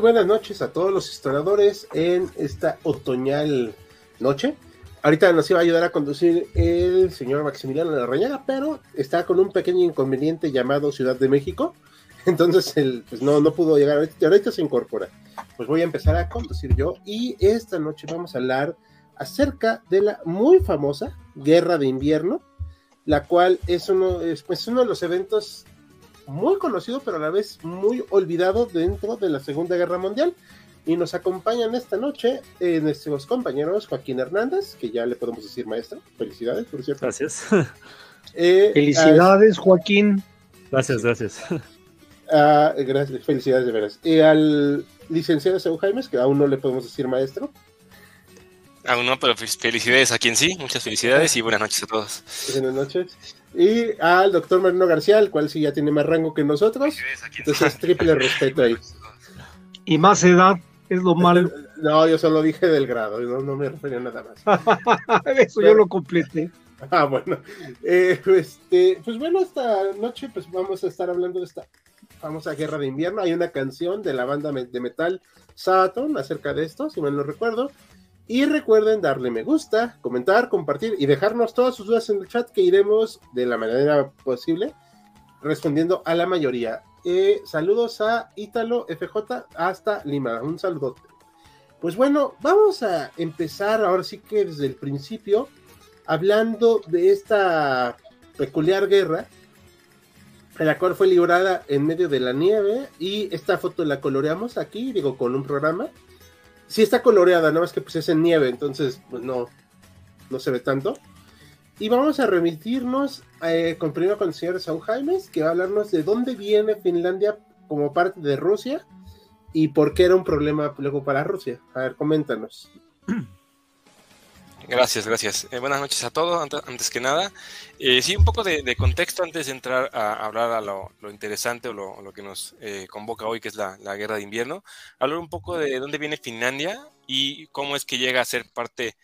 Buenas noches a todos los historiadores en esta otoñal noche. Ahorita nos iba a ayudar a conducir el señor Maximiliano Larrañaga, pero está con un pequeño inconveniente llamado Ciudad de México. Entonces, él, pues no, no pudo llegar. Ahorita, ahorita se incorpora. Pues voy a empezar a conducir yo. Y esta noche vamos a hablar acerca de la muy famosa Guerra de Invierno, la cual es uno, es, pues, uno de los eventos muy conocido, pero a la vez muy olvidado dentro de la Segunda Guerra Mundial. Y nos acompañan esta noche eh, nuestros compañeros Joaquín Hernández, que ya le podemos decir maestro. Felicidades, por cierto. Gracias. Eh, Felicidades, Joaquín. Gracias, gracias. Ah, gracias. Felicidades de veras. Y al licenciado Seu Jaimes, que aún no le podemos decir maestro. Aún no, pero felicidades a quien sí. Muchas felicidades y buenas noches a todos. Buenas noches y al doctor Marino García, el cual sí ya tiene más rango que nosotros. Entonces, triple respeto ahí. Y más edad es lo malo. No, yo solo dije del grado, no, me refería a nada más. Eso yo lo completé. Ah, bueno. Eh, este, pues bueno, esta noche pues vamos a estar hablando de esta famosa guerra de invierno. Hay una canción de la banda de metal Saturn acerca de esto, si mal no recuerdo. Y recuerden darle me gusta, comentar, compartir y dejarnos todas sus dudas en el chat que iremos de la manera posible respondiendo a la mayoría. Eh, saludos a Ítalo FJ hasta Lima. Un saludo. Pues bueno, vamos a empezar ahora sí que desde el principio hablando de esta peculiar guerra, la cual fue librada en medio de la nieve y esta foto la coloreamos aquí, digo, con un programa sí está coloreada, nada más que pues es en nieve, entonces pues no, no se ve tanto. Y vamos a remitirnos eh, con primero con el señor Saúl Jaimes, que va a hablarnos de dónde viene Finlandia como parte de Rusia y por qué era un problema luego para Rusia. A ver, coméntanos. Gracias, gracias. Eh, buenas noches a todos, antes, que nada. Eh, sí, un poco de, contexto antes de entrar a hablar a lo, interesante o lo, que nos eh, convoca hoy, que es la, guerra de invierno. Hablar un poco de dónde viene Finlandia y cómo es que llega a ser parte,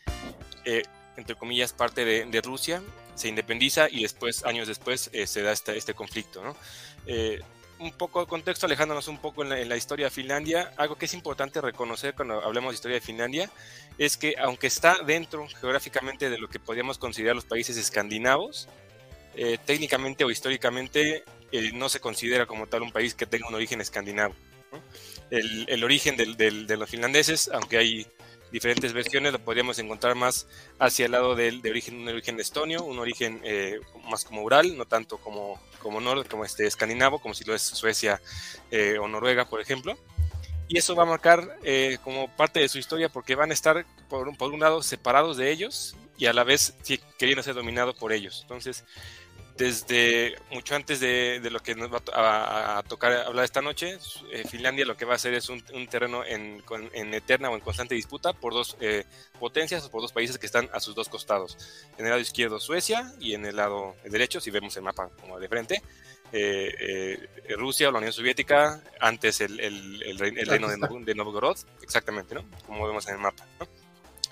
entre comillas, parte de, Rusia, se independiza y después, años después, se da este, este conflicto. ¿no? Un poco de contexto, alejándonos un poco en la, historia de Finlandia, algo que es importante reconocer cuando hablemos de historia de Finlandia es que aunque está dentro geográficamente de lo que podríamos considerar los países escandinavos, eh, técnicamente o históricamente eh, no se considera como tal un país que tenga un origen escandinavo. El, origen de los finlandeses, aunque hay diferentes versiones, lo podríamos encontrar más hacia el lado de, origen, un origen estonio, un origen eh, más como Ural, no tanto como, como, como este escandinavo, como si lo es Suecia eh, o Noruega, por ejemplo. Y eso va a marcar eh, como parte de su historia porque van a estar, por, por un lado, separados de ellos y a la vez sí, queriendo ser dominados por ellos. Entonces, desde mucho antes de, lo que nos va a, tocar hablar esta noche, eh, Finlandia lo que va a hacer es un, terreno en, eterna o en constante disputa por dos eh, potencias o por dos países que están a sus dos costados. En el lado izquierdo Suecia y en el lado derecho, si vemos el mapa como de frente, eh, Rusia o la Unión Soviética, antes el, reino de, Novgorod, exactamente, ¿no? Como vemos en el mapa, ¿no?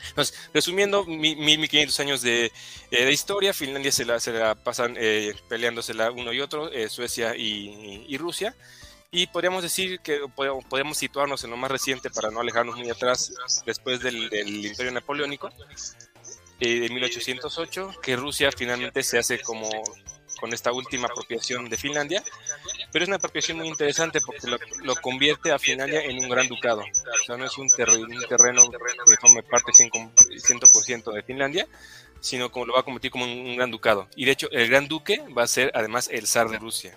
Entonces, resumiendo, 1500 años de, eh, de, historia, Finlandia se la, se la pasan eh, peleándosela uno y otro, eh, Suecia y, Rusia. Y podríamos decir que podemos situarnos en lo más reciente para no alejarnos muy atrás, después del, del Imperio Napoleónico, eh, de 1808, que Rusia finalmente se hace como con esta última apropiación de Finlandia, pero es una apropiación muy interesante porque lo, convierte a Finlandia en un gran ducado. O sea, no es un, un terreno que forma parte 100% de Finlandia, sino como lo va a convertir como un, gran ducado. Y de hecho, el gran duque va a ser además el zar de Rusia.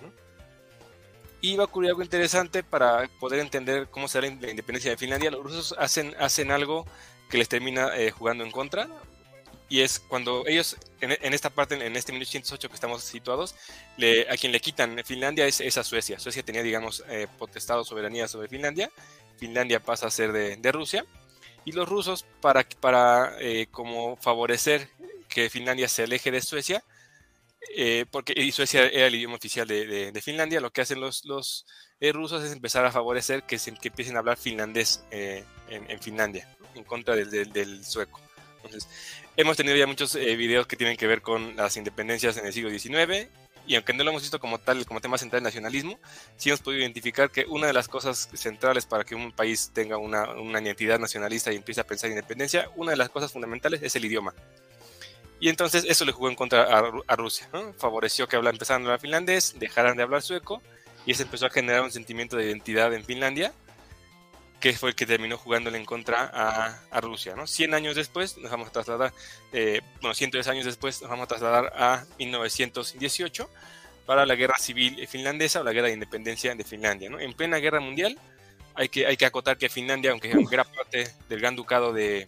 Y va a ocurrir algo interesante para poder entender cómo será la independencia de Finlandia. Los rusos hacen, hacen algo que les termina eh, jugando en contra, y es cuando ellos, en, esta parte, en este 1808 que estamos situados, a quien le quitan Finlandia es, a Suecia. Suecia tenía, digamos, eh, potestad o soberanía sobre Finlandia. Finlandia pasa a ser de, Rusia. Y los rusos, para, para eh, como favorecer que Finlandia se aleje de Suecia, eh, porque y Suecia era el idioma oficial de, Finlandia, lo que hacen los, los rusos es empezar a favorecer que, que empiecen a hablar finlandés en, Finlandia, en contra del, del sueco. Entonces, hemos tenido ya muchos eh, videos que tienen que ver con las independencias en el siglo XIX y aunque no lo hemos visto como tal, como tema central del nacionalismo, sí hemos podido identificar que una de las cosas centrales para que un país tenga una, identidad nacionalista y empiece a pensar en independencia, una de las cosas fundamentales es el idioma. Y entonces eso le jugó en contra a, Rusia, favoreció que empezaran a hablar finlandés, dejaran de hablar sueco, y eso empezó a generar un sentimiento de identidad en Finlandia, que fue el que terminó jugándole en contra a, Rusia. ¿no? 100 años después nos vamos a trasladar, eh, bueno, 110 años después nos vamos a trasladar a 1918 para la guerra civil finlandesa o la guerra de independencia de Finlandia. ¿no? En plena guerra mundial hay que, hay que acotar que Finlandia, aunque, era parte del gran ducado de,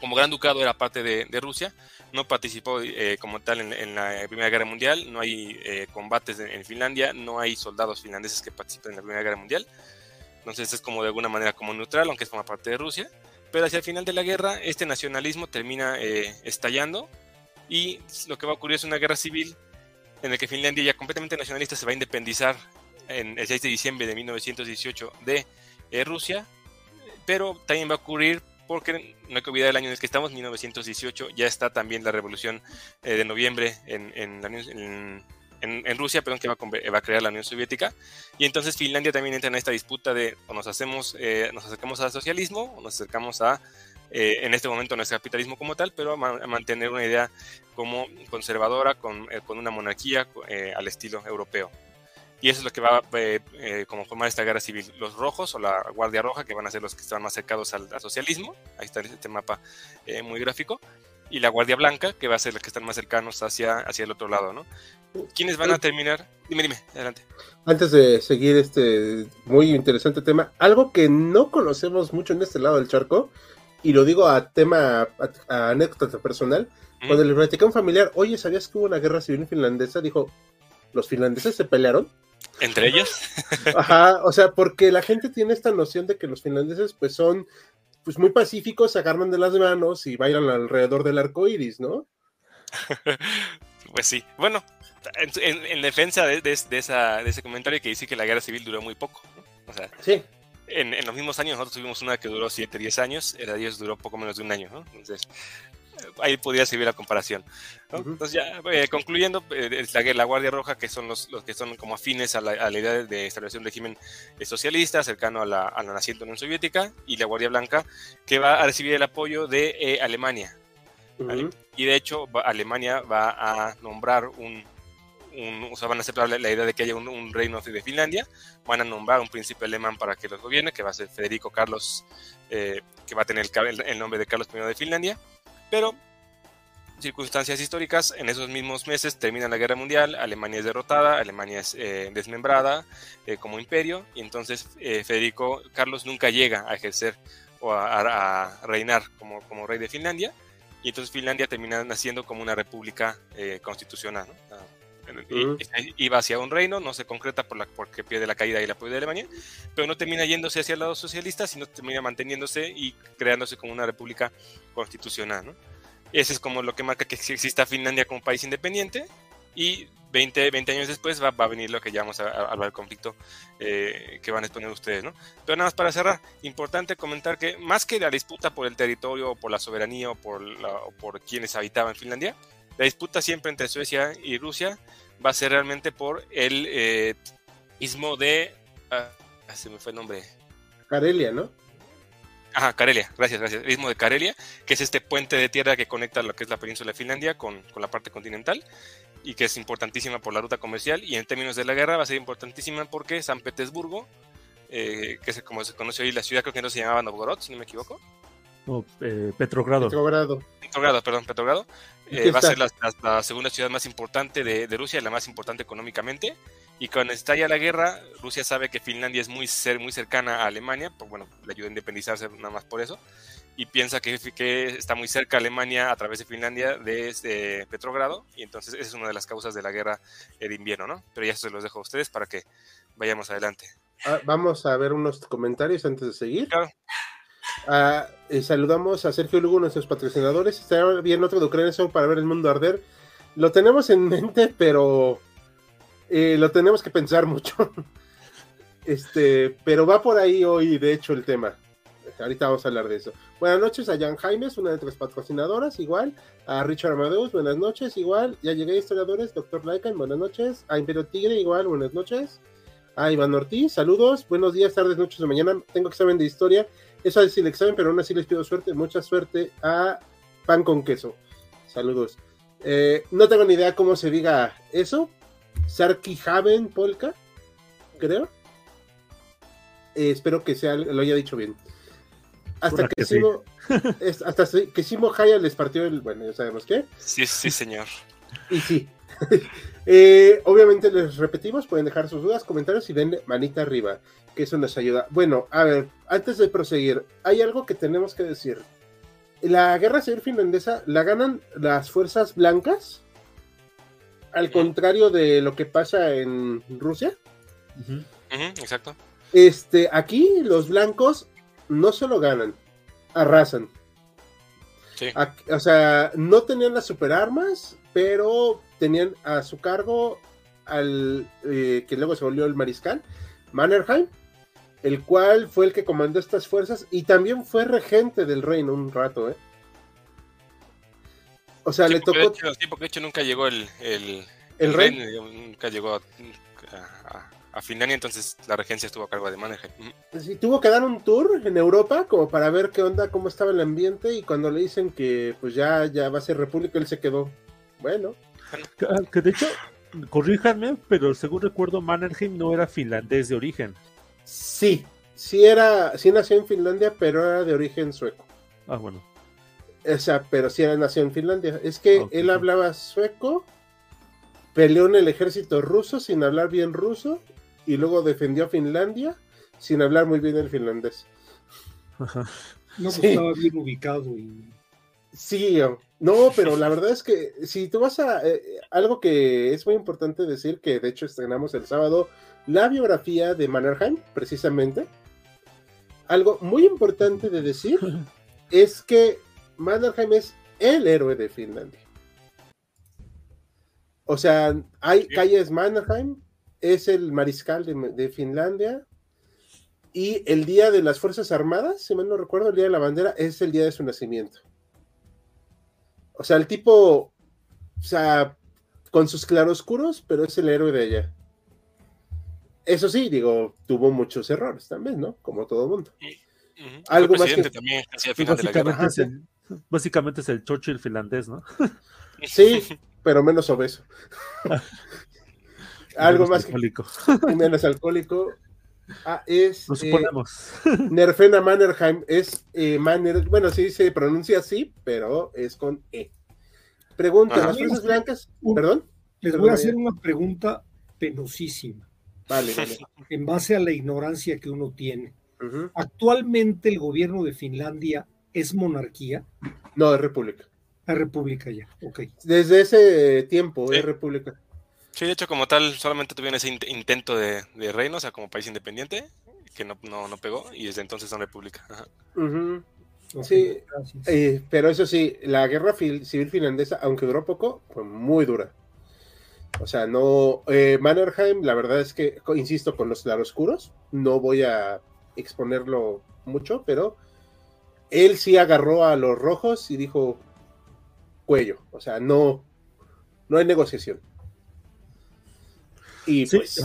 como gran ducado era parte de, Rusia, no participó eh, como tal en, la Primera Guerra Mundial, no hay eh, combates en, en Finlandia, no hay soldados finlandeses que participen en la Primera Guerra Mundial. Entonces es como de alguna manera como neutral, aunque forma parte de Rusia. Pero hacia el final de la guerra, este nacionalismo termina eh, estallando y lo que va a ocurrir es una guerra civil en la que Finlandia ya completamente nacionalista se va a independizar en el 6 de diciembre de 1918 de eh, Rusia, pero también va a ocurrir porque no hay que olvidar el año en el que estamos, 1918, ya está también la revolución eh, de noviembre en, en, en, en, Rusia, perdón, que va a, crear la Unión Soviética. Y entonces Finlandia también entra en esta disputa de o nos hacemos, eh, nos acercamos al socialismo o nos acercamos a, eh, en este momento, no es capitalismo como tal, pero a, mantener una idea como conservadora, con, eh, con una monarquía al estilo europeo. Y eso es lo que va a como formar esta guerra civil. Los rojos o la Guardia Roja, que van a ser los que están más cercados al, al socialismo. Ahí está este mapa muy gráfico y la Guardia Blanca, que va a ser los que están más cercanos hacia, hacia el otro lado, ¿no? ¿Quiénes van a terminar? Dime, dime, adelante. Antes de seguir este muy interesante tema, algo que no conocemos mucho en este lado del charco, y lo digo a tema, a, anécdota personal, cuando le platicé a un familiar, oye, ¿sabías que hubo una guerra civil finlandesa? Dijo, ¿los finlandeses se pelearon? ¿Entre ellos? Ajá, o sea, porque la gente tiene esta noción de que los finlandeses pues son pues muy pacíficos, se agarran de las manos y bailan alrededor del arco iris, ¿no? pues sí. Bueno, en, defensa de, esa, de ese comentario que dice que la guerra civil duró muy poco. O sea, sí. En, los mismos años nosotros tuvimos una que duró 7, 10 años, el Dios duró poco menos de un año, ¿no? Entonces, ahí podría servir la comparación. Entonces, ya eh, concluyendo, eh, la, la, Guardia Roja, que son los, los que son como afines a la, a la idea de establecer un régimen eh, socialista cercano a la, a la naciente Unión Soviética, y la Guardia Blanca, que va a recibir el apoyo de Alemania. Y de hecho, Alemania va a nombrar un, o sea, van a aceptar la, idea de que haya un, reino de Finlandia, van a nombrar un príncipe alemán para que los gobierne, que va a ser Federico Carlos, que va a tener el, el, nombre de Carlos I de Finlandia, pero circunstancias históricas, en esos mismos meses termina la guerra mundial, Alemania es derrotada, Alemania es eh, desmembrada eh, como imperio, y entonces eh, Federico Carlos nunca llega a ejercer o a, reinar como, como, rey de Finlandia, y entonces Finlandia termina naciendo como una república constitucional. ¿no? Iba hacia un reino, no se concreta por la, porque pierde la caída y el apoyo de Alemania, pero no termina yéndose hacia el lado socialista, sino termina manteniéndose y creándose como una república constitucional. ¿no? Ese es como lo que marca que exista Finlandia como país independiente y 20, 20 años después va, a venir lo que llamamos al conflicto eh, que van a exponer ustedes, ¿no? Pero nada más para cerrar, importante comentar que más que la disputa por el territorio, o por la soberanía o por, por quienes habitaban Finlandia, la disputa siempre entre Suecia y Rusia va a ser realmente por el eh, istmo de... Ah, se me fue el nombre. Carelia, ¿no? Ajá, Carelia, gracias, gracias. El istmo de Carelia, que es este puente de tierra que conecta lo que es la península de Finlandia con, con la parte continental y que es importantísima por la ruta comercial y en términos de la guerra va a ser importantísima porque San Petersburgo, eh, que es como se conoce hoy la ciudad, creo que no se llamaba Novgorod, si no me equivoco. No, eh, Petrogrado. Petrogrado. Petrogrado, perdón, Petrogrado. Eh, va a ser la, segunda ciudad más importante de, Rusia, la más importante económicamente, Y cuando estalla la guerra, Rusia sabe que Finlandia es muy, ser, muy cercana a Alemania, pues bueno, le ayuda a independizarse nada más por eso, y piensa que, que está muy cerca Alemania a través de Finlandia desde Petrogrado, y entonces esa es una de las causas de la guerra de invierno, ¿no? Pero ya se los dejo a ustedes para que vayamos adelante. Ah, vamos a ver unos comentarios antes de seguir. Claro. Ah, eh, saludamos a Sergio Lugo, nuestros patrocinadores. Está bien otro de Ucrania para ver el mundo arder. Lo tenemos en mente, pero eh, lo tenemos que pensar mucho. este, pero va por ahí hoy, de hecho, el tema. Ahorita vamos a hablar de eso. Buenas noches a Jan Jaimes, una de nuestras patrocinadoras, igual. A Richard Amadeus, buenas noches, igual. Ya llegué, historiadores. Doctor Laikan, buenas noches. A Imperio Tigre, igual, buenas noches. A Iván Ortiz, saludos. Buenos días, tardes, noches de mañana. Tengo examen de historia. Eso es el examen, pero aún así les pido suerte. Mucha suerte a Pan con Queso. Saludos. Eh, no tengo ni idea cómo se diga eso, Sarkihaven Polka, creo. Eh, espero que sea, lo haya dicho bien. Hasta que, Simo, hasta que Simo Haya les partió el. Bueno, ya sabemos qué. Sí, sí, señor. Y sí. Eh, obviamente les repetimos, pueden dejar sus dudas, comentarios y den manita arriba, que eso nos ayuda. Bueno, a ver, antes de proseguir, hay algo que tenemos que decir. La guerra civil finlandesa la ganan las fuerzas blancas al contrario de lo que pasa en Rusia. exacto. Este, aquí los blancos no solo ganan, arrasan. Sí. o sea, no tenían las superarmas, pero tenían a su cargo al eh, que luego se volvió el mariscal, Mannerheim, el cual fue el que comandó estas fuerzas y también fue regente del reino un rato, ¿eh? O sea, le tocó. sí, porque de hecho nunca llegó el, el, el, rey. Nunca llegó a, Finlandia, entonces la regencia estuvo a cargo de Mannheim. Sí, tuvo que dar un tour en Europa como para ver qué onda, cómo estaba el ambiente y cuando le dicen que pues ya, ya va a ser república, él se quedó. Bueno. Que, de hecho, corríjanme, pero según recuerdo, Mannerheim no era finlandés de origen. Sí, sí era, sí nació en Finlandia, pero era de origen sueco. Ah, bueno. O sea, pero sí era nació en Finlandia. Es que él hablaba sueco, peleó en el ejército ruso sin hablar bien ruso y luego defendió a Finlandia sin hablar muy bien el finlandés. No, pues, estaba bien ubicado. Y... Sí, no, pero la verdad es que si tú vas a... Eh, algo que es muy importante decir, que de hecho estrenamos el sábado, la biografía de Mannerheim, precisamente. Algo muy importante de decir es que Mannerheim es el héroe de Finlandia. O sea, hay calles Mannerheim, es el mariscal de, Finlandia, y el día de las Fuerzas Armadas, si mal no recuerdo, el día de la bandera, es el día de su nacimiento. O sea, el tipo, o sea, con sus claroscuros, pero es el héroe de ella. Eso sí, digo, tuvo muchos errores también, ¿no? Como todo mundo. Algo más que... también básicamente, es el, básicamente es el Churchill finlandés, ¿no? Sí, pero menos obeso. Algo más alcohólico. menos alcohólico. Ah, es Nos suponemos. Eh, Nerfena Mannerheim es eh, Manner, bueno, sí se pronuncia así, pero es con E. Pregunta, ¿las fuerzas blancas? ¿Perdón? Les voy a hacer una pregunta penosísima. Vale, vale. En base a la ignorancia que uno tiene. ¿Actualmente el gobierno de Finlandia es monarquía? No, es república. La República ya, ok. Desde ese tiempo es República. Sí, de hecho, como tal, solamente tuvieron ese intento de, reino, o sea, como país independiente, que no, no, pegó, y desde entonces son república. sí, eh, pero eso sí, la guerra civil finlandesa, aunque duró poco, fue muy dura. O sea, no. Eh, Mannerheim, la verdad es que, insisto, con los claroscuros, no voy a exponerlo mucho, pero él sí agarró a los rojos y dijo: cuello. O sea, no, no hay negociación. Y pues.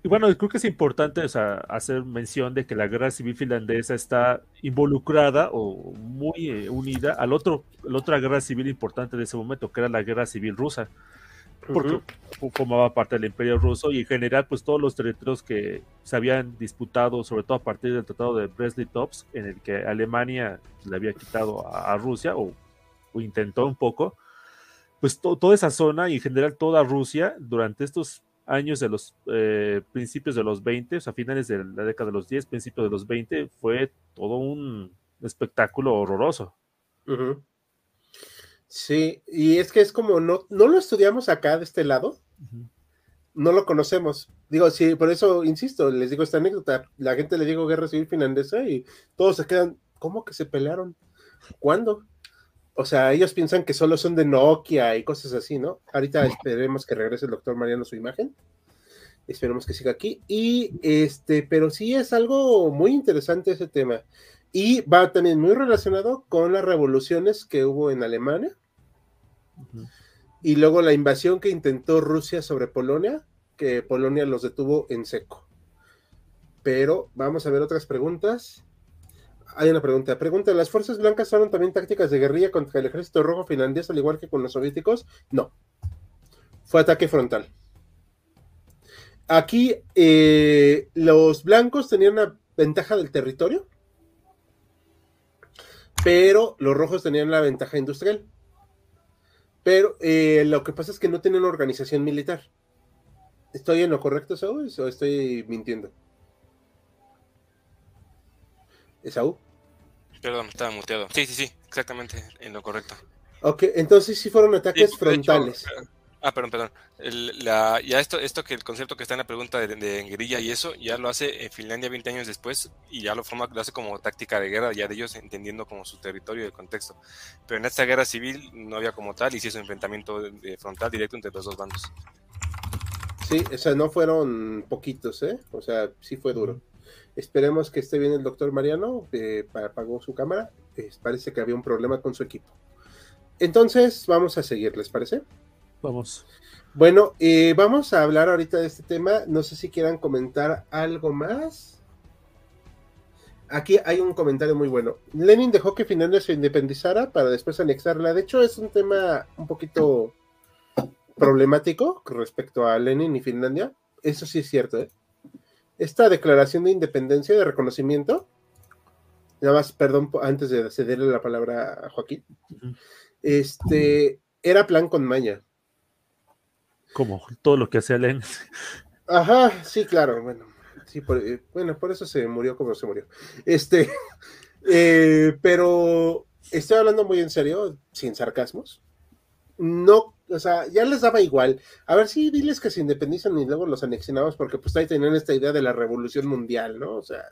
Y bueno, creo que es importante hacer mención de que la guerra civil finlandesa está involucrada o muy eh, unida al otro, la otra guerra civil importante de ese momento, que era la guerra civil rusa. Porque formaba parte del imperio ruso y en general, pues todos los territorios que se habían disputado, sobre todo a partir del tratado de Brest-Litovsk, en el que Alemania le había quitado a Rusia, o o intentó un poco, pues toda esa zona y en general toda Rusia durante estos años de los eh, principios de los 20, o sea, finales de la década de los 10, principios de los 20, fue todo un espectáculo horroroso. Sí, y es que es como, no, no lo estudiamos acá de este lado, no lo conocemos. Digo, sí, por eso insisto, les digo esta anécdota, la gente le digo guerra civil finlandesa y todos se quedan, ¿cómo que se pelearon? ¿Cuándo? O sea, ellos piensan que solo son de Nokia y cosas así, ¿no? Ahorita esperemos que regrese el doctor Mariano su imagen. Esperemos que siga aquí. Y este, pero sí es algo muy interesante ese tema. Y va también muy relacionado con las revoluciones que hubo en Alemania. Y luego la invasión que intentó Rusia sobre Polonia, que Polonia los detuvo en seco. Pero vamos a ver otras preguntas. Hay una pregunta. Pregunta, ¿las fuerzas blancas fueron también tácticas de guerrilla contra el ejército rojo finlandés, al igual que con los soviéticos? No. Fue ataque frontal. Aquí eh, los blancos tenían una ventaja del territorio, pero los rojos tenían la ventaja industrial. Pero eh, lo que pasa es que no tienen organización militar. ¿Estoy en lo correcto, Saúl, o estoy mintiendo? ¿Saúl? Perdón, estaba muteado. Sí, sí, sí, exactamente, en lo correcto. Ok, entonces sí fueron ataques frontales. ah, perdón, perdón. la, ya esto, esto que el concepto que está en la pregunta de, guerrilla y eso, ya lo hace en Finlandia 20 años después y ya lo forma, lo hace como táctica de guerra, ya de ellos entendiendo como su territorio y el contexto. Pero en esta guerra civil no había como tal y sí es un enfrentamiento frontal directo entre los dos bandos. Sí, o sea, no fueron poquitos, ¿eh? O sea, sí fue duro. Esperemos que esté bien el doctor Mariano, eh, apagó su cámara. parece que había un problema con su equipo. Entonces, vamos a seguir, ¿les parece? Vamos. Bueno, eh, vamos a hablar ahorita de este tema. No sé si quieran comentar algo más. Aquí hay un comentario muy bueno. Lenin dejó que Finlandia se independizara para después anexarla. De hecho, es un tema un poquito problemático respecto a Lenin y Finlandia. Eso sí es cierto, ¿eh? Esta declaración de independencia, de reconocimiento, nada más, perdón, antes de cederle la palabra a Joaquín, este, era plan con maña. Como todo lo que hacía Len. Ajá, sí, claro, bueno, sí, por, eh, bueno, por eso se murió como se murió. Este, eh, pero estoy hablando muy en serio, sin sarcasmos. No o sea, ya les daba igual. A ver si diles que se independizan y luego los anexionamos, porque pues ahí tenían esta idea de la revolución mundial, ¿no? O sea,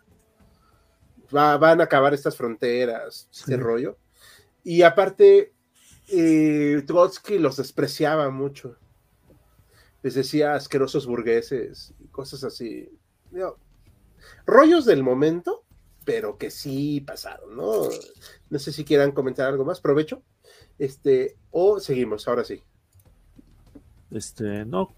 van a acabar estas fronteras, ese rollo. Y aparte, eh, Trotsky los despreciaba mucho. Les decía asquerosos burgueses y cosas así. rollos del momento, pero que sí pasaron, ¿no? No sé si quieran comentar algo más. Provecho. Este, o seguimos, ahora sí. Este, no.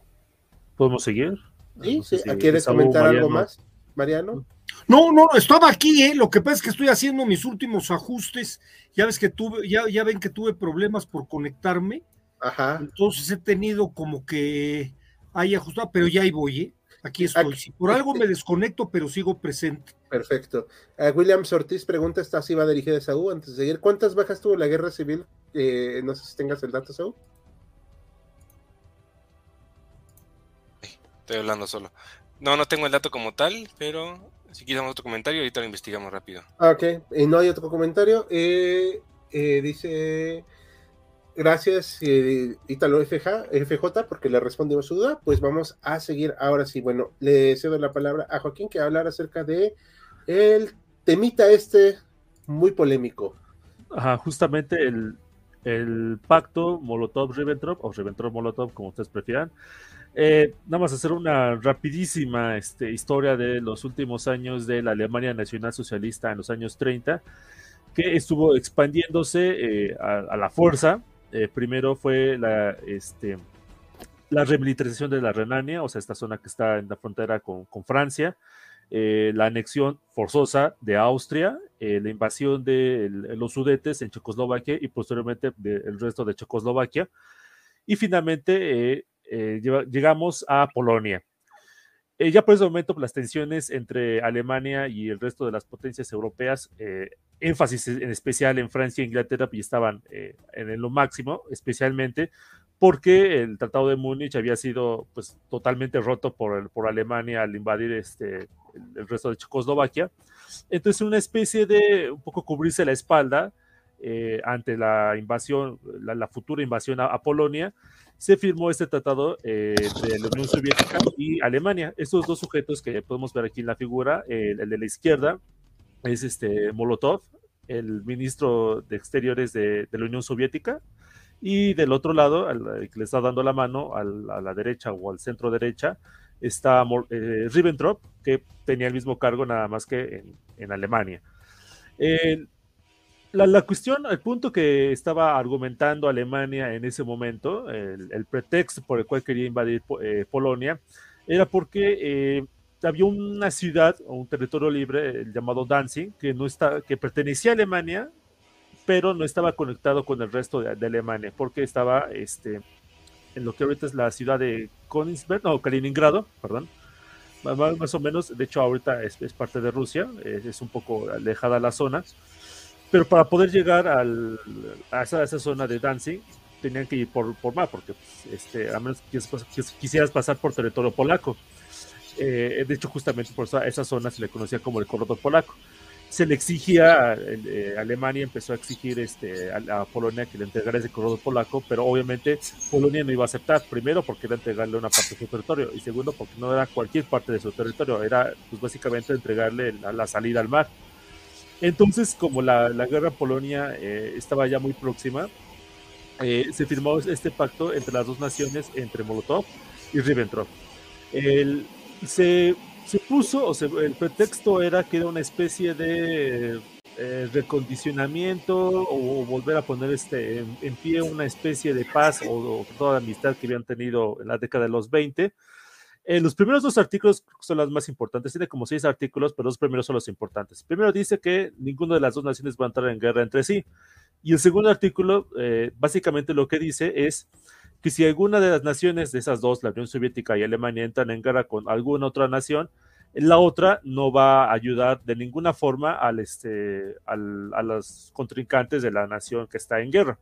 ¿Podemos seguir? Sí, ¿Quieres comentar algo más, Mariano? No, no, estaba aquí, ¿eh? Lo que pasa es que estoy haciendo mis últimos ajustes. Ya ves que tuve, ya, ya ven que tuve problemas por conectarme. Ajá. Entonces he tenido como que hay ajustado, pero ya ahí voy, ¿eh? Aquí estoy. por algo me desconecto, pero sigo presente. Perfecto. Uh, William Ortiz pregunta, esta sí va dirigida a Saúl antes de seguir. ¿Cuántas bajas tuvo la guerra civil? Eh, no sé si tengas el dato, Saúl. Estoy hablando solo. No, no tengo el dato como tal, pero si quisiéramos otro comentario, ahorita lo investigamos rápido. Ah, ok, y no hay otro comentario. Eh, eh, dice, gracias eh, Italo FJ, FJ, porque le respondimos su duda. Pues vamos a seguir ahora sí. Bueno, le cedo la palabra a Joaquín que hablar acerca de el temita este muy polémico. Ajá, justamente el, el pacto Molotov-Ribbentrop, o Ribbentrop-Molotov, como ustedes prefieran, eh, nada más hacer una rapidísima este, historia de los últimos años de la Alemania Nacional Socialista en los años 30, que estuvo expandiéndose eh, a, la fuerza. Eh, primero fue la, este, la remilitarización de la Renania, o sea, esta zona que está en la frontera con, con Francia, la anexión forzosa de Austria, la invasión de los Sudetes en Checoslovaquia y posteriormente del resto de Checoslovaquia. Y finalmente eh, llegamos a Polonia. Eh, ya por ese momento, pues, las tensiones entre Alemania y el resto de las potencias europeas, eh, énfasis en especial en Francia e Inglaterra, pues estaban en lo máximo, especialmente porque el Tratado de Múnich había sido pues totalmente roto por, por Alemania al invadir este, el, resto de Checoslovaquia. Entonces una especie de un poco cubrirse la espalda eh, ante la invasión, la, futura invasión a, Polonia, se firmó este tratado eh, entre la Unión Soviética y Alemania. Estos dos sujetos que podemos ver aquí en la figura, el, de la izquierda es este Molotov, el ministro de Exteriores de, la Unión Soviética, y del otro lado, el que le está dando la mano a la derecha o al centro derecha, está eh, Ribbentrop, que tenía el mismo cargo nada más que en, Alemania. La, cuestión, el punto que estaba argumentando Alemania en ese momento, el, pretexto por el cual quería invadir eh, Polonia, era porque eh, había una ciudad o un territorio libre llamado Danzig que no que pertenecía a Alemania, pero no estaba conectado con el resto de, Alemania, porque estaba este, en lo que ahorita es la ciudad de Königsberg, no, Kaliningrado, perdón, más, o menos, de hecho ahorita es, parte de Rusia, es, un poco alejada la zona, pero para poder llegar al, a, esa, zona de Danzig tenían que ir por, mar, porque pues, este, a menos que quisieras pasar por territorio polaco. Eh, de hecho, justamente por esa zona se le conocía como el corredor polaco se le exigía, eh, Alemania empezó a exigir este, a, Polonia que le entregara ese corredor polaco, pero obviamente Polonia no iba a aceptar, primero porque era entregarle una parte de su territorio y segundo porque no era cualquier parte de su territorio, era pues básicamente entregarle la, salida al mar. Entonces, como la, la guerra Polonia eh, estaba ya muy próxima, eh, se firmó este pacto entre las dos naciones, entre Molotov y Ribbentrop. El, se se puso, o el pretexto era que era una especie de eh, recondicionamiento o volver a poner este, en, pie una especie de paz o, toda la amistad que habían tenido en la década de los 20. Eh, los primeros dos artículos son los más importantes, tiene como seis artículos, pero los primeros son los importantes. Primero dice que ninguna de las dos naciones va a entrar en guerra entre sí. Y el segundo artículo, eh, básicamente lo que dice es que si alguna de las naciones de esas dos, la Unión Soviética y Alemania, entran en guerra con alguna otra nación, la otra no va a ayudar de ninguna forma al, este, al, a los contrincantes de la nación que está en guerra.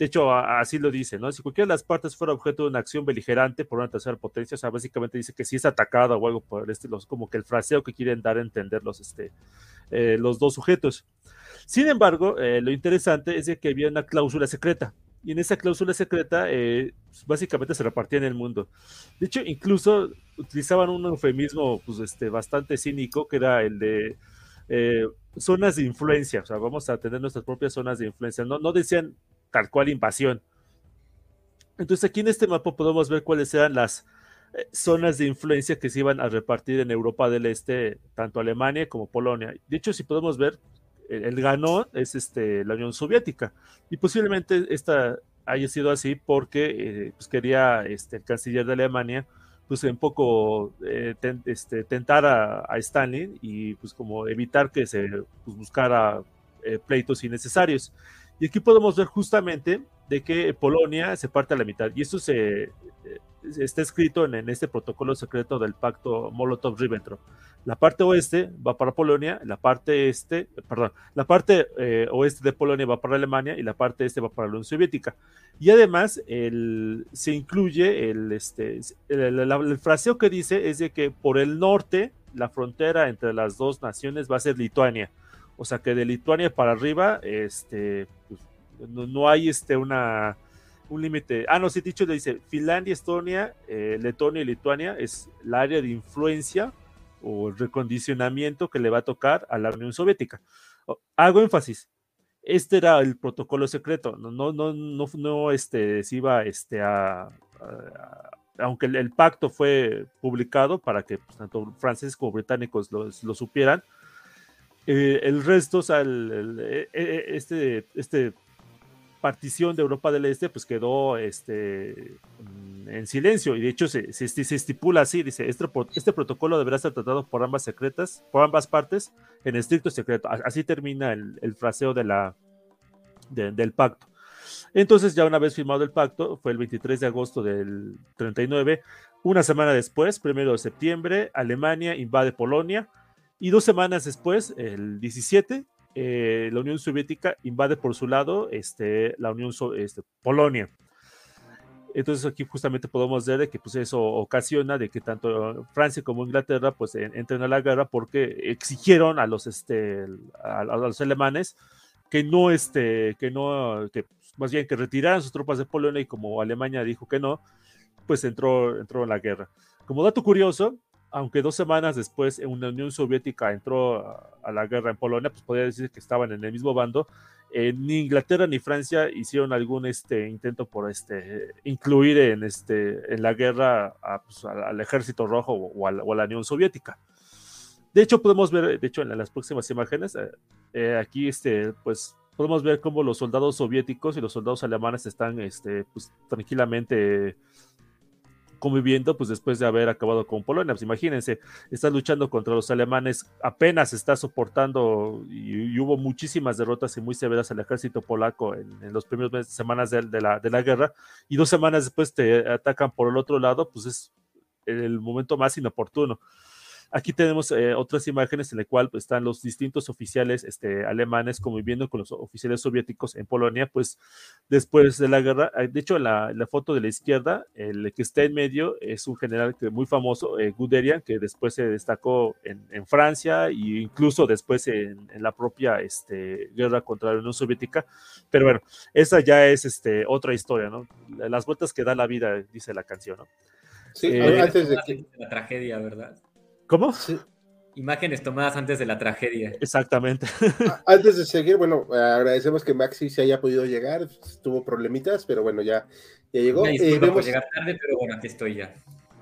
De hecho, así lo dice, ¿no? Si cualquiera de las partes fuera objeto de una acción beligerante por una tercera potencia, o sea, básicamente dice que si es atacada o algo por el estilo, es como que el fraseo que quieren dar a entender los, este, eh, los dos sujetos. Sin embargo, eh, lo interesante es que había una cláusula secreta, y en esa cláusula secreta eh, pues, básicamente se repartía en el mundo. De hecho, incluso utilizaban un eufemismo pues, este, bastante cínico que era el de eh, zonas de influencia, o sea, vamos a tener nuestras propias zonas de influencia, no, no decían tal cual invasión. Entonces aquí en este mapa podemos ver cuáles eran las eh, zonas de influencia que se iban a repartir en Europa del Este, tanto Alemania como Polonia. De hecho, si podemos ver, el, ganó es este, la Unión Soviética. Y posiblemente esta haya sido así porque eh, pues quería este, el canciller de Alemania pues un poco eh, este, tentar a, Stalin y pues como evitar que se pues, buscara pleitos innecesarios. Y aquí podemos ver justamente de que Polonia se parte a la mitad. Y esto se, está escrito en, este protocolo secreto del pacto Molotov-Ribbentrop. La parte oeste va para Polonia, la parte este, perdón, la parte eh, oeste de Polonia va para Alemania y la parte este va para la Unión Soviética. Y además se incluye el, este, el, fraseo que dice es de que por el norte la frontera entre las dos naciones va a ser Lituania. O sea que de Lituania para arriba, este, pues, no, no hay este, una, un límite. Ah, no, sí, dicho le dice Finlandia, Estonia, eh, Letonia y Lituania es el área de influencia o el recondicionamiento que le va a tocar a la Unión Soviética. Hago énfasis. Este era el protocolo secreto. No, no, no, no, no este, se iba este, a, aunque el, pacto fue publicado para que pues, tanto franceses como británicos lo, supieran, eh, el resto, o sea, eh, este, este partición de Europa del Este pues quedó este, mm, en silencio y de hecho se, se, estipula así, dice, este, este, protocolo deberá ser tratado por ambas secretas, por ambas partes en estricto secreto. Así termina el, fraseo de la, del pacto. Entonces ya una vez firmado el pacto, fue el 23 de agosto del 39, una semana después, primero de septiembre, Alemania invade Polonia y dos semanas después, el 17, eh, la Unión Soviética invade por su lado este, la Unión este, Polonia. Entonces aquí justamente podemos ver de que pues eso ocasiona de que tanto Francia como Inglaterra pues entren a la guerra porque exigieron a los este a, los alemanes que no este que no que pues, más bien que retiraran sus tropas de Polonia y como Alemania dijo que no, pues entró entró en la guerra. Como dato curioso, aunque dos semanas después en la Unión Soviética entró a, la guerra en Polonia, pues podría decir que estaban en el mismo bando. Eh, ni Inglaterra ni Francia hicieron algún este, intento por este, incluir en, este, en la guerra pues, al ejército rojo o a, la, Unión Soviética. De hecho, podemos ver, de hecho, en las próximas imágenes, eh, eh, aquí este, pues, podemos ver cómo los soldados soviéticos y los soldados alemanes están este, pues, tranquilamente conviviendo pues después de haber acabado con Polonia. Pues imagínense, estás luchando contra los alemanes, apenas está soportando y, hubo muchísimas derrotas y muy severas al ejército polaco en, en los primeros semanas de, la, de la guerra y dos semanas después te atacan por el otro lado, pues es el momento más inoportuno. Aquí tenemos eh, otras imágenes en las cuales pues, están los distintos oficiales este, alemanes conviviendo con los oficiales soviéticos en Polonia, pues después de la guerra. Ah, de hecho, la, la foto de la izquierda, el que está en medio es un general que, muy famoso, eh, Guderian, que después se destacó en, en Francia e incluso después en, en, la propia este, guerra contra la Unión Soviética. Pero bueno, esa ya es este, otra historia, ¿no? Las vueltas que da la vida, dice la canción, ¿no? Sí, eh, antes de que... La tragedia, ¿verdad? ¿Cómo? Imágenes tomadas antes de la tragedia. Exactamente. Antes de seguir, bueno, agradecemos que Maxi se haya podido llegar, tuvo problemitas, pero bueno, ya, ya llegó. Eh, llegar tarde, pero bueno, aquí estoy ya.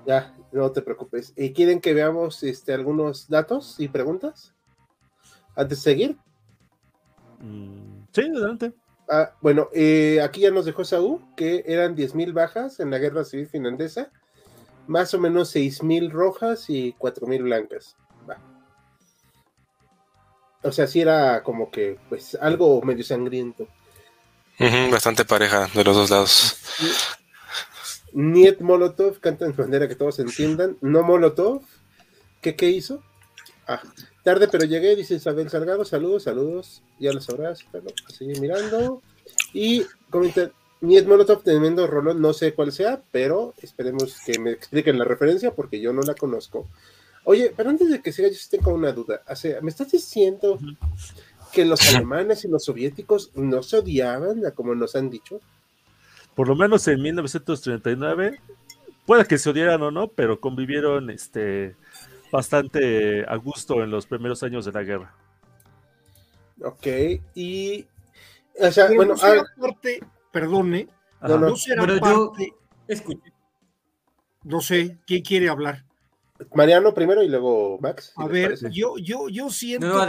Ya, no te preocupes. ¿Y quieren que veamos este, algunos datos y preguntas? Antes de seguir. Mm, sí, adelante. Ah, bueno, eh, aquí ya nos dejó Saúl que eran 10.000 bajas en la guerra civil finlandesa más o menos 6.000 rojas y 4.000 blancas. O sea, sí era como que, pues, algo medio sangriento. bastante pareja de los dos lados. Niet Molotov, canta de manera que todos entiendan. No Molotov, ¿qué, qué hizo? Ah, tarde pero llegué, dice Isabel Salgado. Saludos, saludos. Ya lo sabrás, pero a seguir mirando. Y comenta, Niet Molotov, tremendo rolón, no sé cuál sea, pero esperemos que me expliquen la referencia porque yo no la conozco. Oye, pero antes de que siga, yo sí tengo una duda. O sea, ¿me estás diciendo que los alemanes y los soviéticos no se odiaban, como nos han dicho? Por lo menos en 1939, puede que se odiaran o no, pero convivieron este, bastante a gusto en los primeros años de la guerra. Ok, y. O sea, bueno, aparte, perdone, no, no, será parte... No sé, ¿quién quiere hablar? Mariano primero y luego Max. A ver, yo, yo, yo siento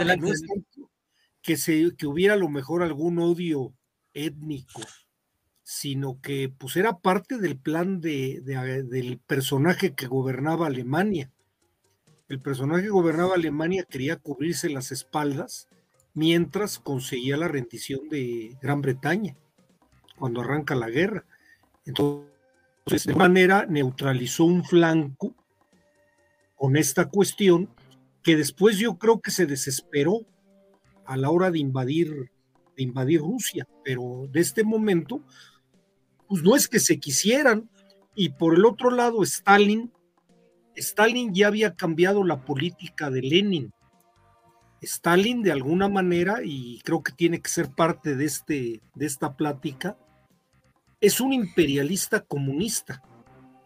que, se, que hubiera a lo mejor algún odio étnico, sino que pues era parte del plan de, del personaje que gobernaba Alemania. El personaje que gobernaba Alemania quería cubrirse las espaldas mientras conseguía la rendición de Gran Bretaña cuando arranca la guerra. Entonces, de manera neutralizó un flanco con esta cuestión que después yo creo que se desesperó a la hora de invadir, de invadir Rusia, pero de este momento, pues no es que se quisieran. Y por el otro lado, Stalin, Stalin ya había cambiado la política de Lenin. Stalin de alguna manera, y creo que tiene que ser parte de, este, de esta plática, es un imperialista comunista.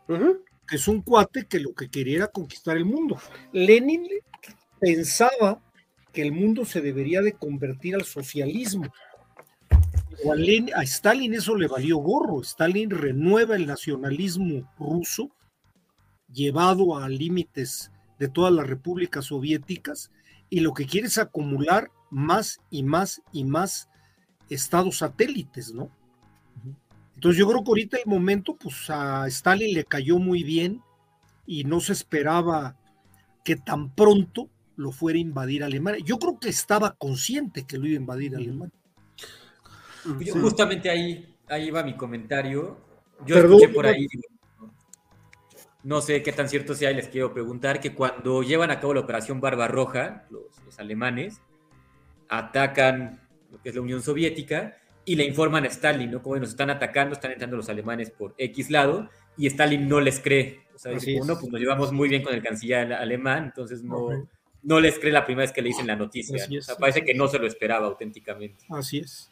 que Es un cuate que lo que quería era conquistar el mundo. Lenin pensaba que el mundo se debería de convertir al socialismo. a, a Stalin eso le valió gorro. Stalin renueva el nacionalismo ruso, llevado a límites de todas las repúblicas soviéticas, y lo que quiere es acumular más y más y más estados satélites, ¿no? Entonces yo creo que ahorita el momento, pues a Stalin le cayó muy bien y no se esperaba que tan pronto lo fuera a invadir Alemania. Yo creo que estaba consciente que lo iba a invadir Alemania. Justamente ahí, ahí va mi comentario. Yo escuché por ahí, no sé qué tan cierto sea y les quiero preguntar que cuando llevan a cabo la operación Barbarroja, los, los alemanes atacan lo que es la Unión Soviética y le informan a Stalin, ¿no? Como nos están atacando, están entrando los alemanes por X lado y Stalin no les cree. O sea, dice, pues nos llevamos muy bien con el canciller alemán, entonces no, no les cree la primera vez que le dicen la noticia. o sea, parece que no se lo esperaba auténticamente. Así es.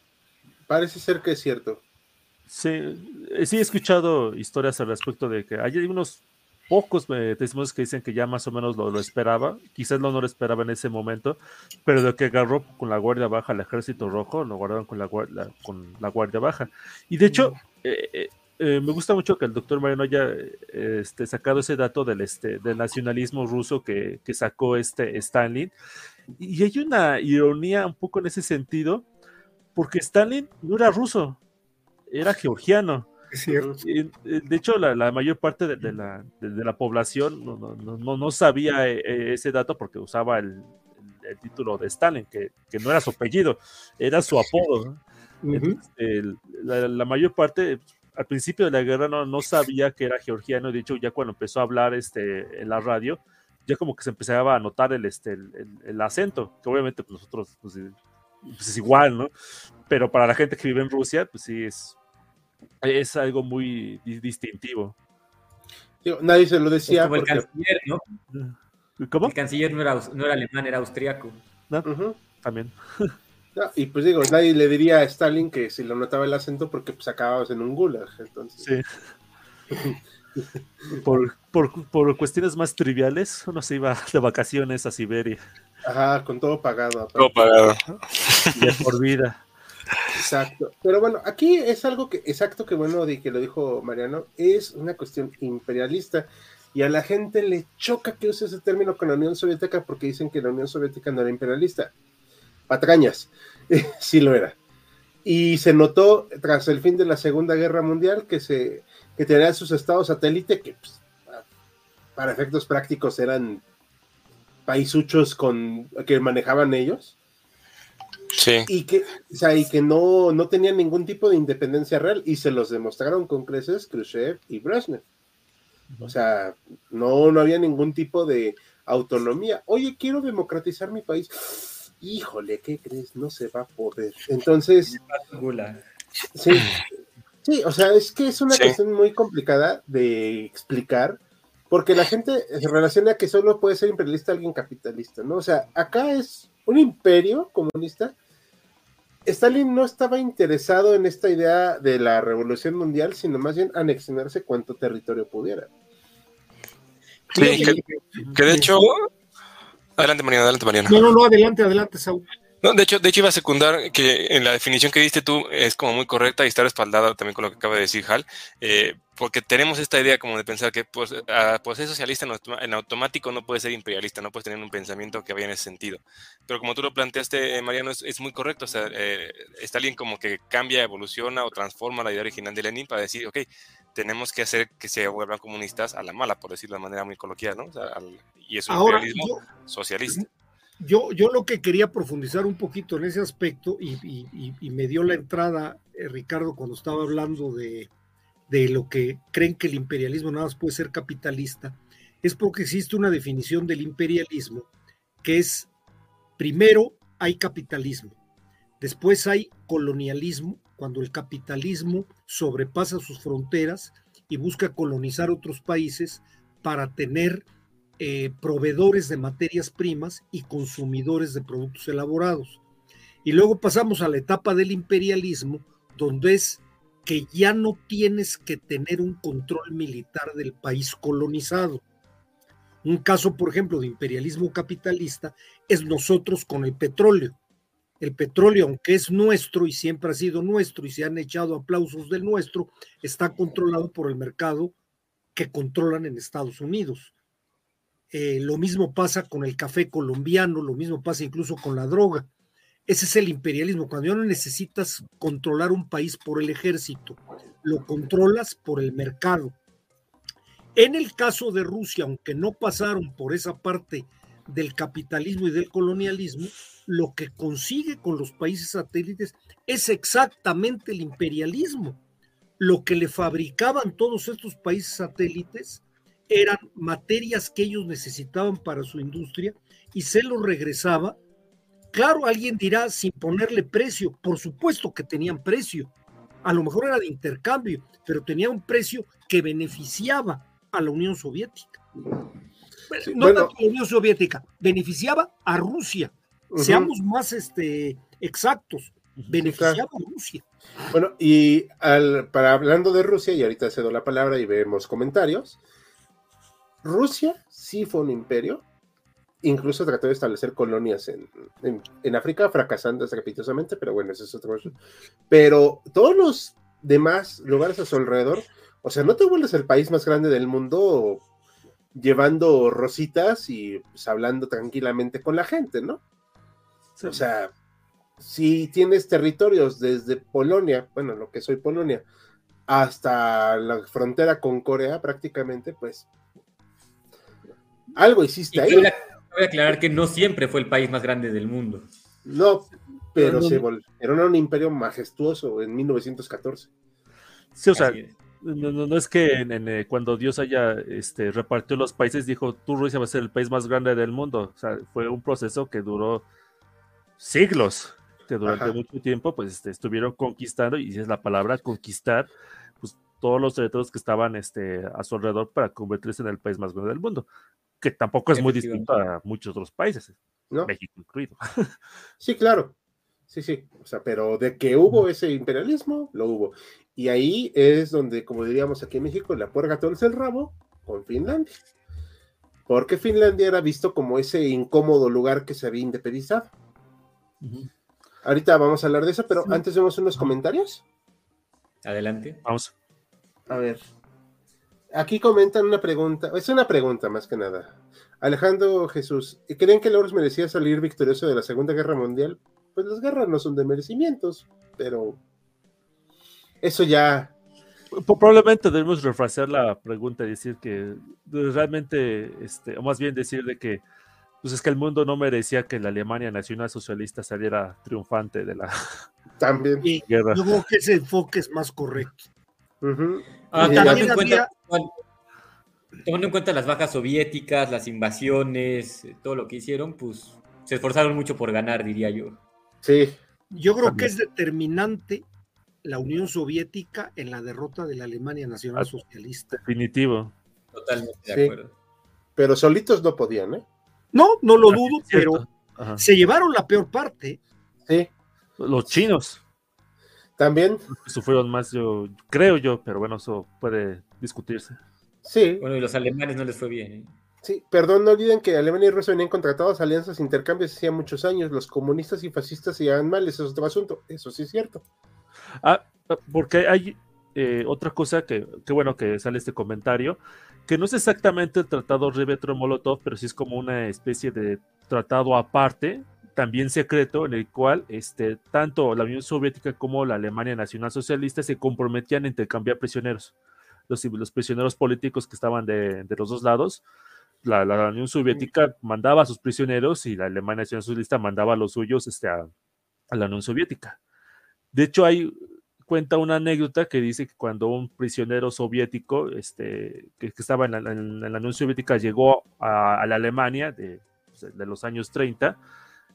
Parece ser que es cierto. Sí, sí he escuchado historias al respecto de que hay unos pocos eh, testimonios que dicen que ya más o menos lo, esperaba, quizás no, lo esperaba en ese momento, pero de que agarró con la Guardia Baja al Ejército Rojo, lo guardaron con la, con la Guardia Baja. Y de hecho, eh, eh, me gusta mucho que el doctor Mariano haya este, sacado ese dato del, este, del nacionalismo ruso que, que sacó este Stalin. Y hay una ironía un poco en ese sentido, porque Stalin no era ruso, era georgiano. De hecho, la, mayor parte de, la, de, la, población no, no, sabía eh, eh, ese dato porque usaba el, título de Stalin, que, que, no era su apellido, era su apodo. la, mayor parte, al principio de la guerra, no, no sabía que era georgiano. De hecho, ya cuando empezó a hablar este, en la radio, ya como que se empezaba a notar el, este, el, acento, que obviamente pues, nosotros pues, pues, es igual, ¿no? Pero para la gente que vive en Rusia, pues sí es es algo muy distintivo. nadie se lo decía. Como el canciller, ¿no? ¿Cómo? El canciller no era, no era alemán, era austriaco. También. y pues digo, nadie le diría a Stalin que si lo notaba el acento porque pues acababas en un gulag. Entonces. Sí. por, por, por, cuestiones más triviales, uno se iba de vacaciones a Siberia. Ajá, con todo pagado. Todo pagado. De por vida. Exacto. Pero bueno, aquí es algo que, exacto que bueno, de que lo dijo Mariano, es una cuestión imperialista. Y a la gente le choca que use ese término con la Unión Soviética porque dicen que la Unión Soviética no era imperialista. Patrañas, sí lo era. Y se notó tras el fin de la Segunda Guerra Mundial que se que tenía sus estados satélite que pues, para efectos prácticos eran paisuchos con que manejaban ellos y que, o que no, no tenían ningún tipo de independencia real y se los demostraron con creces Khrushchev y Brezhnev. O sea, no, no había ningún tipo de autonomía. Oye, quiero democratizar mi país. Híjole, ¿qué crees? No se va a poder. Entonces. Sí, sí, o sea, es que es una cuestión muy complicada de explicar, porque la gente se relaciona que solo puede ser imperialista alguien capitalista, ¿no? O sea, acá es un imperio comunista Stalin no estaba interesado en esta idea de la revolución mundial, sino más bien anexionarse cuanto territorio pudiera. Sí, que, de hecho. Adelante, Mariana, adelante, Mariana. No, no, no, adelante, adelante, Saúl. No, de hecho, de hecho iba a secundar que en la definición que diste tú es como muy correcta y está respaldada también con lo que acaba de decir Hal, eh, porque tenemos esta idea como de pensar que pues, pues ser socialista en, automático no puede ser imperialista, no puedes tener un pensamiento que vaya en ese sentido. Pero como tú lo planteaste, Mariano, es, muy correcto, o sea, eh, Stalin como que cambia, evoluciona o transforma la idea original de Lenin para decir, ok, tenemos que hacer que se vuelvan comunistas a la mala, por decirlo de manera muy coloquial, ¿no? y es un imperialismo socialista yo, yo lo que quería profundizar un poquito en ese aspecto, y, me dio la entrada eh, Ricardo cuando estaba hablando de, de, lo que creen que el imperialismo nada más puede ser capitalista, es porque existe una definición del imperialismo que es, primero hay capitalismo, después hay colonialismo, cuando el capitalismo sobrepasa sus fronteras y busca colonizar otros países para tener eh, proveedores de materias primas y consumidores de productos elaborados. Y luego pasamos a la etapa del imperialismo, donde es que ya no tienes que tener un control militar del país colonizado. Un caso, por ejemplo, de imperialismo capitalista es nosotros con el petróleo. El petróleo, aunque es nuestro y siempre ha sido nuestro y se han echado aplausos del nuestro, está controlado por el mercado que controlan en Estados Unidos. Eh, lo mismo pasa con el café colombiano, lo mismo pasa incluso con la droga. Ese es el imperialismo, cuando ya no necesitas controlar un país por el ejército, lo controlas por el mercado. En el caso de Rusia, aunque no pasaron por esa parte del capitalismo y del colonialismo, lo que consigue con los países satélites es exactamente el imperialismo. Lo que le fabricaban todos estos países satélites eran materias que ellos necesitaban para su industria y se los regresaba Claro, alguien dirá sin ponerle precio, por supuesto que tenían precio. A lo mejor era de intercambio, pero tenía un precio que beneficiaba a la Unión Soviética. no tanto a la Unión Soviética, beneficiaba a Rusia. Seamos más este, exactos, beneficiaba a Rusia. Bueno, y al, para hablando de Rusia, y ahorita cedo la palabra y vemos comentarios, Rusia sí fue un imperio, incluso trató de establecer colonias en, en, África, fracasando estrepitosamente, pero bueno, eso es otra cosa. Pero todos los demás lugares a su alrededor, o sea, no te vuelves el país más grande del mundo llevando rositas y pues, hablando tranquilamente con la gente, ¿no? O sea, si tienes territorios desde Polonia, bueno, lo que soy Polonia, hasta la frontera con Corea prácticamente, pues algo hiciste ahí. Voy a aclarar que no siempre fue el país más grande del mundo. No, pero se volvió un imperio majestuoso en 1914. Sí, o sea, no, es que eh, cuando Dios haya este, repartió los países, dijo, tú Rusia va a ser el país más grande del mundo. O sea, fue un proceso que duró siglos, que durante mucho tiempo pues este, estuvieron conquistando, y es la palabra conquistar, pues todos los territorios que estaban este, a su alrededor para convertirse en el país más grande del mundo que tampoco es muy distinto a muchos otros países, México incluido. Sí, claro. Sí, sí. O sea, pero de que hubo ese imperialismo, lo hubo. Y ahí es donde, como diríamos aquí en México, la puerca torce el rabo con Finlandia. Porque Finlandia era visto como ese incómodo lugar que se había independizado. Ahorita vamos a hablar de eso, pero antes vemos unos comentarios. Adelante. Vamos. A ver. Aquí comentan una pregunta, es una pregunta más que nada. Alejandro Jesús, ¿creen que Lourdes merecía salir victorioso de la Segunda Guerra Mundial? Pues las guerras no son de merecimientos, pero eso ya. Probablemente debemos refrasear la pregunta y decir que realmente, este, o más bien decir de que pues es que el mundo no merecía que la Alemania nacional socialista saliera triunfante de la También. guerra. Yo creo que ese enfoque es más correcto. Ah, tomando, en cuenta, tomando en cuenta las bajas soviéticas, las invasiones, eh, todo lo que hicieron, pues se esforzaron mucho por ganar, diría yo. Sí. Yo creo que es determinante la Unión Soviética en la derrota de la Alemania Nacional ah, Socialista. Definitivo. Totalmente de acuerdo. Pero solitos no podían, ¿eh? No, no lo ah, dudo, pero se llevaron la peor parte. Sí. Los chinos. También. Sufrieron más, yo creo yo, pero bueno, eso puede discutirse. Sí. Bueno, y los alemanes no les fue bien. ¿eh? Sí, perdón, no olviden que Alemania y Rusia venían contratados, alianzas, intercambios hacía muchos años. Los comunistas y fascistas se llevan mal, eso es otro asunto. Eso sí es cierto. Ah, ah porque hay eh, otra cosa que, que, bueno, que sale este comentario, que no es exactamente el tratado Ribbentrop-Molotov, pero sí es como una especie de tratado aparte también secreto en el cual este, tanto la Unión Soviética como la Alemania Nacional Socialista se comprometían a intercambiar prisioneros. Los, los prisioneros políticos que estaban de, de los dos lados, la, la, Unión Soviética mandaba a sus prisioneros y la Alemania Nacional Socialista mandaba a los suyos este, a, a, la Unión Soviética. De hecho, hay cuenta una anécdota que dice que cuando un prisionero soviético este, que, que estaba en la, en la, Unión Soviética llegó a, a la Alemania de, de los años 30,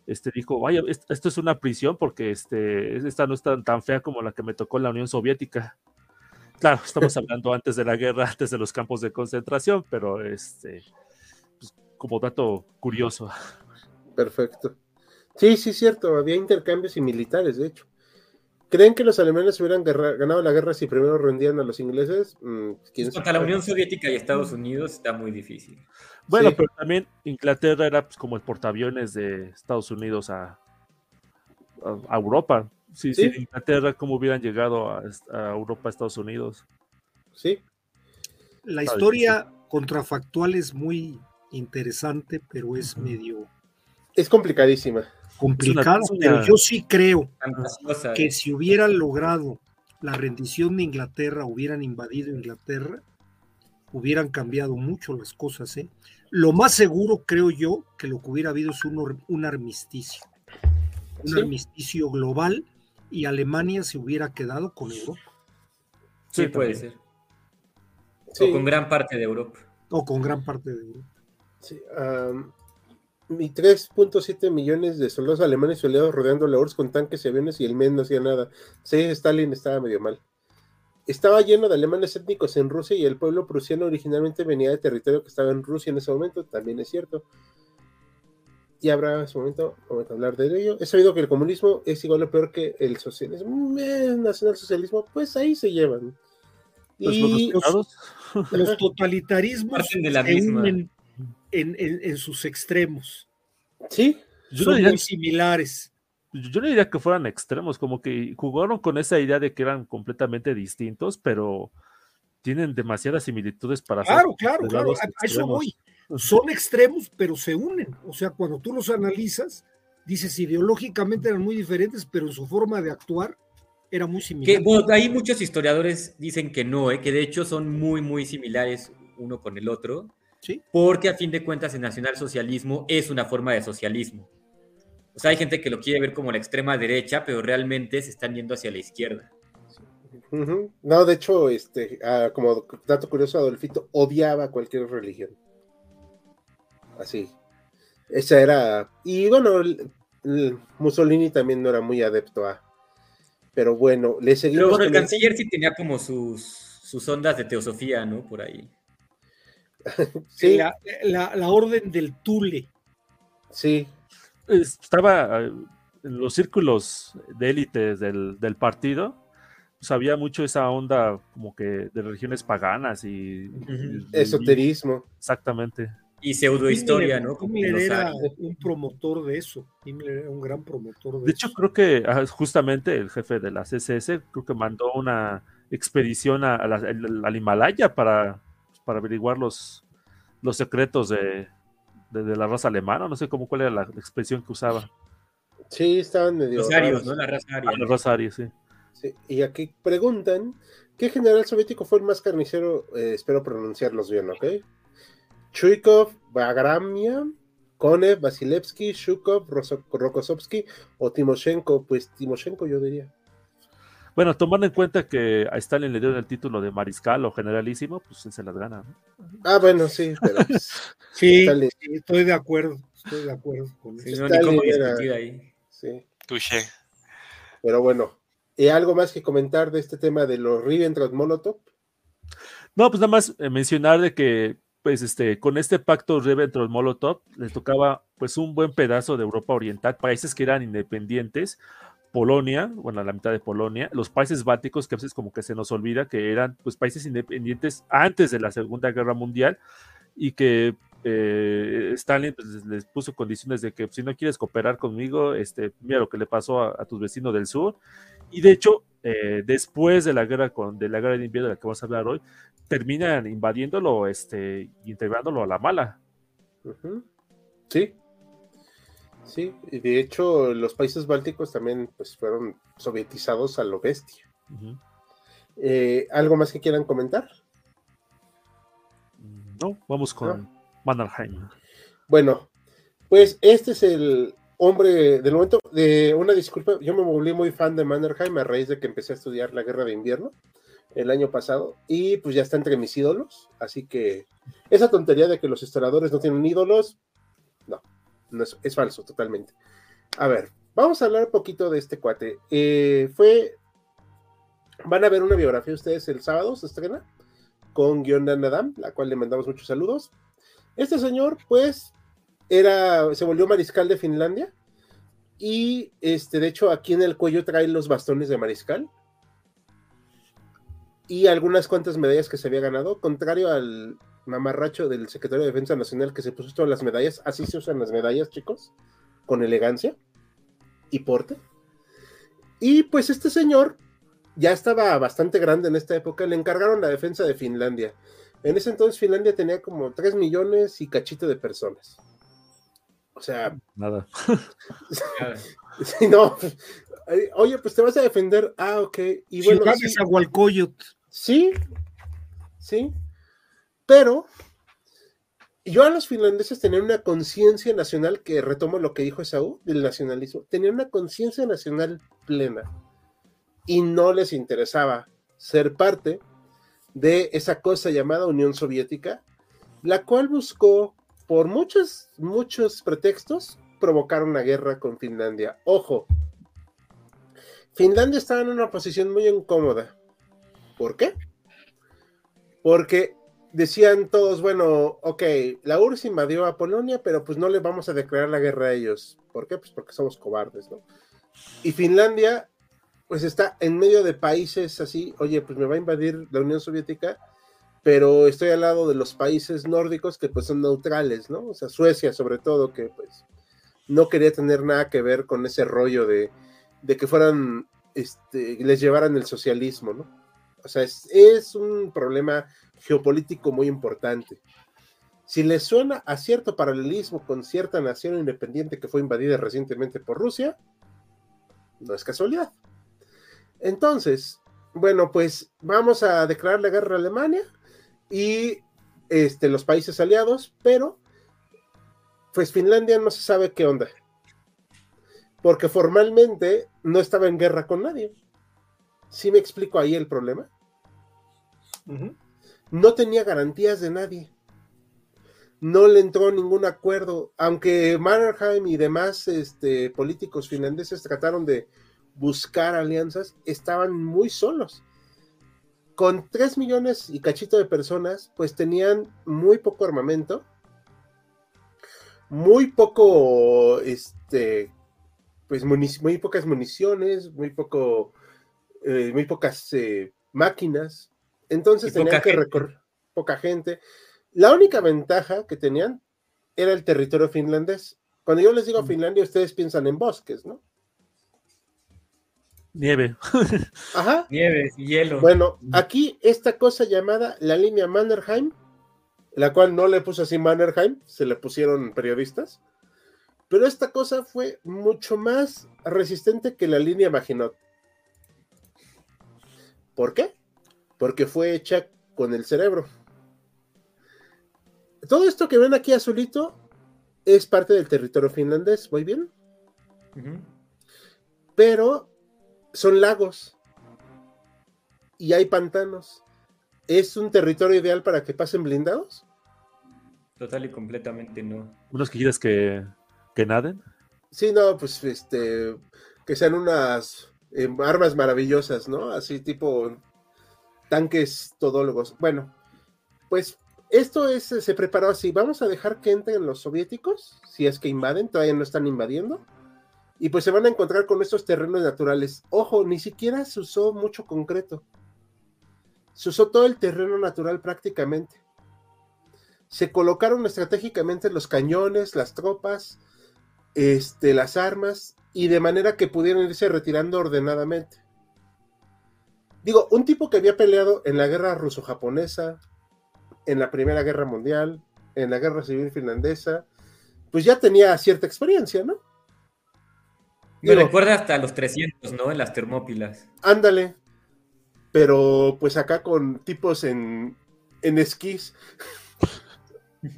este, dijo, vaya, esto es una prisión porque este, esta no es tan, fea como la que me tocó la Unión Soviética. Claro, estamos hablando antes de la guerra, antes de los campos de concentración, pero este, pues, como dato curioso. Perfecto. Sí, sí, cierto, había intercambios y militares, de hecho. ¿Creen que los alemanes hubieran ganado la guerra si primero rendían a los ingleses? Mm, Contra la Unión Soviética y Estados Unidos está muy difícil. Bueno, pero también Inglaterra era pues, como el portaaviones de Estados Unidos a, a, Europa. Sí, sí, Inglaterra, ¿cómo hubieran llegado a, Europa, a Estados Unidos? Sí. La historia contrafactual es muy interesante, pero es medio... Es complicadísima complicado, pero yo sí creo que si hubieran logrado la rendición de Inglaterra, hubieran invadido Inglaterra, hubieran cambiado mucho las cosas. ¿eh? Lo más seguro, creo yo, que lo que hubiera habido es un, un armisticio, un armisticio global y Alemania se hubiera quedado con Europa. Sí, puede ser. O con gran parte de Europa. O con gran parte de Europa. Sí, y 3.7 millones de soldados alemanes y aliados rodeando la URSS con tanques y aviones y el MEN no hacía nada. Sí, Stalin estaba medio mal. Estaba lleno de alemanes étnicos en Rusia y el pueblo prusiano originalmente venía de territorio que estaba en Rusia en ese momento, también es cierto. Y habrá en su momento, vamos a hablar de ello. He sabido que el comunismo es igual o peor que el socialismo, el nacionalsocialismo, pues ahí se llevan. y los, totalitarismos de la en, sus extremos. Sí, son muy similares. Yo no diría que fueran extremos, como que jugaron con esa idea de que eran completamente distintos, pero tienen demasiadas similitudes para Claro, claro, claro, a eso voy. Son extremos, pero se unen. O sea, cuando tú los analizas, dices ideológicamente eran muy diferentes, pero en su forma de actuar era muy similar. Que, hay muchos historiadores dicen que no, ¿eh? que de hecho son muy, muy similares uno con el otro. Porque a fin de cuentas el nacionalsocialismo es una forma de socialismo. O sea, hay gente que lo quiere ver como la extrema derecha, pero realmente se están yendo hacia la izquierda. No, de hecho, este, ah, como dato curioso, Adolfito odiaba cualquier religión. Así. Esa era. Y bueno, Mussolini también no era muy adepto a. Pero bueno, le seguimos. Pero bueno, el canciller sí tenía como sus, sus ondas de teosofía, ¿no? Por ahí. Sí. La, orden del Tule. Sí. Estaba en los círculos de élites del, partido, pues había mucho esa onda como que de religiones paganas y, esoterismo. exactamente. Y pseudohistoria, ¿no? era un promotor de eso. Himmler era un gran promotor de, de hecho, creo que ah, justamente el jefe de la CSS creo que mandó una expedición al Himalaya para para averiguar los, los secretos de, la raza alemana, no sé cómo cuál era la expresión que usaba. Sí, estaban medio... Los arios, ¿no? La raza aria. Ah, la raza aria, sí. sí. Y aquí preguntan, ¿qué general soviético fue el más carnicero? Eh, espero pronunciarlos bien, ¿ok? Chuikov, Bagramia, Konev, Vasilevsky, Shukov, Rokossovsky o Timoshenko. Pues Timoshenko yo diría. Bueno, tomando en cuenta que a Stalin le dieron el título de mariscal o generalísimo, pues él se las gana. Ah, bueno, sí, pero pues, sí, estoy de acuerdo, estoy de acuerdo con eso. ahí. Sí. Pero bueno, ¿y algo más que comentar de este tema de los Ribbentrop-Molotov? No, pues nada más eh, mencionar de que pues este, con este pacto Ribbentrop-Molotov les tocaba pues un buen pedazo de Europa Oriental, países que eran independientes, Polonia, bueno, la mitad de Polonia, los países bálticos, que a veces como que se nos olvida que eran pues países independientes antes de la Segunda Guerra Mundial y que eh, Stalin pues, les puso condiciones de que si no quieres cooperar conmigo, este, mira lo que le pasó a, tus vecinos del sur. Y de hecho, eh, después de la guerra con, de la guerra de invierno de la que vamos a hablar hoy, terminan invadiéndolo, este, integrándolo a la mala. Sí, Sí, y de hecho los países bálticos también pues, fueron sovietizados a lo bestia. Eh, ¿Algo más que quieran comentar? No, vamos con Mannerheim. Bueno, pues este es el hombre del momento. De una disculpa, yo me volví muy fan de Mannerheim a raíz de que empecé a estudiar la guerra de invierno el año pasado y pues ya está entre mis ídolos, así que esa tontería de que los historiadores no tienen ídolos, es, falso totalmente. A ver, vamos a hablar un poquito de este cuate. Eh, fue. Van a ver una biografía ustedes el sábado, se estrena, con Guion Adam, la cual le mandamos muchos saludos. Este señor, pues, era, se volvió mariscal de Finlandia. Y este, de hecho, aquí en el cuello trae los bastones de mariscal. Y algunas cuantas medallas que se había ganado, contrario al mamarracho del secretario de Defensa Nacional que se puso todas las medallas. Así se usan las medallas, chicos, con elegancia y porte. Y pues este señor ya estaba bastante grande en esta época, le encargaron la defensa de Finlandia. En ese entonces Finlandia tenía como 3 millones y cachito de personas. O sea, nada. no. Oye, pues te vas a defender. Ah, ok. Y bueno, sí, sí, pero yo a los finlandeses tenían una conciencia nacional, que retomo lo que dijo Esaú del nacionalismo, tenían una conciencia nacional plena y no les interesaba ser parte de esa cosa llamada Unión Soviética, la cual buscó por muchos, muchos pretextos, provocaron una guerra con Finlandia. Ojo, Finlandia estaba en una posición muy incómoda. ¿Por qué? Porque decían todos, bueno, ok, la URSS invadió a Polonia, pero pues no le vamos a declarar la guerra a ellos. ¿Por qué? Pues porque somos cobardes, ¿no? Y Finlandia, pues está en medio de países así, oye, pues me va a invadir la Unión Soviética, pero estoy al lado de los países nórdicos que pues son neutrales, ¿no? O sea, Suecia sobre todo, que pues no quería tener nada que ver con ese rollo de, de que fueran, este, les llevaran el socialismo, ¿no? O sea, es, es un problema geopolítico muy importante. Si les suena a cierto paralelismo con cierta nación independiente que fue invadida recientemente por Rusia, no es casualidad. Entonces, bueno, pues vamos a declarar la guerra a Alemania y este, los países aliados, pero pues Finlandia no se sabe qué onda. Porque formalmente no estaba en guerra con nadie. ¿Sí me explico ahí el problema? No tenía garantías de nadie. No le entró ningún acuerdo, aunque Mannerheim y demás este, políticos finlandeses trataron de buscar alianzas, estaban muy solos con 3 millones y cachito de personas, pues tenían muy poco armamento, muy poco, este, pues muy pocas municiones, muy poco, eh, muy pocas eh, máquinas. Entonces tenían que recorrer poca gente. La única ventaja que tenían era el territorio finlandés. Cuando yo les digo Finlandia, ustedes piensan en bosques, ¿no? Nieve. Ajá. Nieve, hielo. Bueno, aquí esta cosa llamada la línea Mannerheim, la cual no le puso así Mannerheim, se le pusieron periodistas, pero esta cosa fue mucho más resistente que la línea Maginot. ¿Por qué? Porque fue hecha con el cerebro. Todo esto que ven aquí azulito es parte del territorio finlandés, ¿voy bien? Pero son lagos y hay pantanos. ¿Es un territorio ideal para que pasen blindados? Total y completamente no. ¿Unos que quieras que, que naden? Sí, no, pues este, que sean unas eh, armas maravillosas, ¿no? Así tipo tanques todólogos. Bueno, pues esto es, se preparó así. Vamos a dejar que entren los soviéticos, si es que invaden, todavía no están invadiendo y pues se van a encontrar con estos terrenos naturales. Ojo, ni siquiera se usó mucho concreto. Se usó todo el terreno natural prácticamente. Se colocaron estratégicamente los cañones, las tropas, este, las armas, y de manera que pudieran irse retirando ordenadamente. Digo, un tipo que había peleado en la guerra ruso-japonesa, en la Primera Guerra Mundial, en la Guerra Civil Finlandesa, pues ya tenía cierta experiencia, ¿no? Me recuerda hasta los 300, ¿no? En las termópilas. Ándale. Pero pues acá con tipos en, en esquís.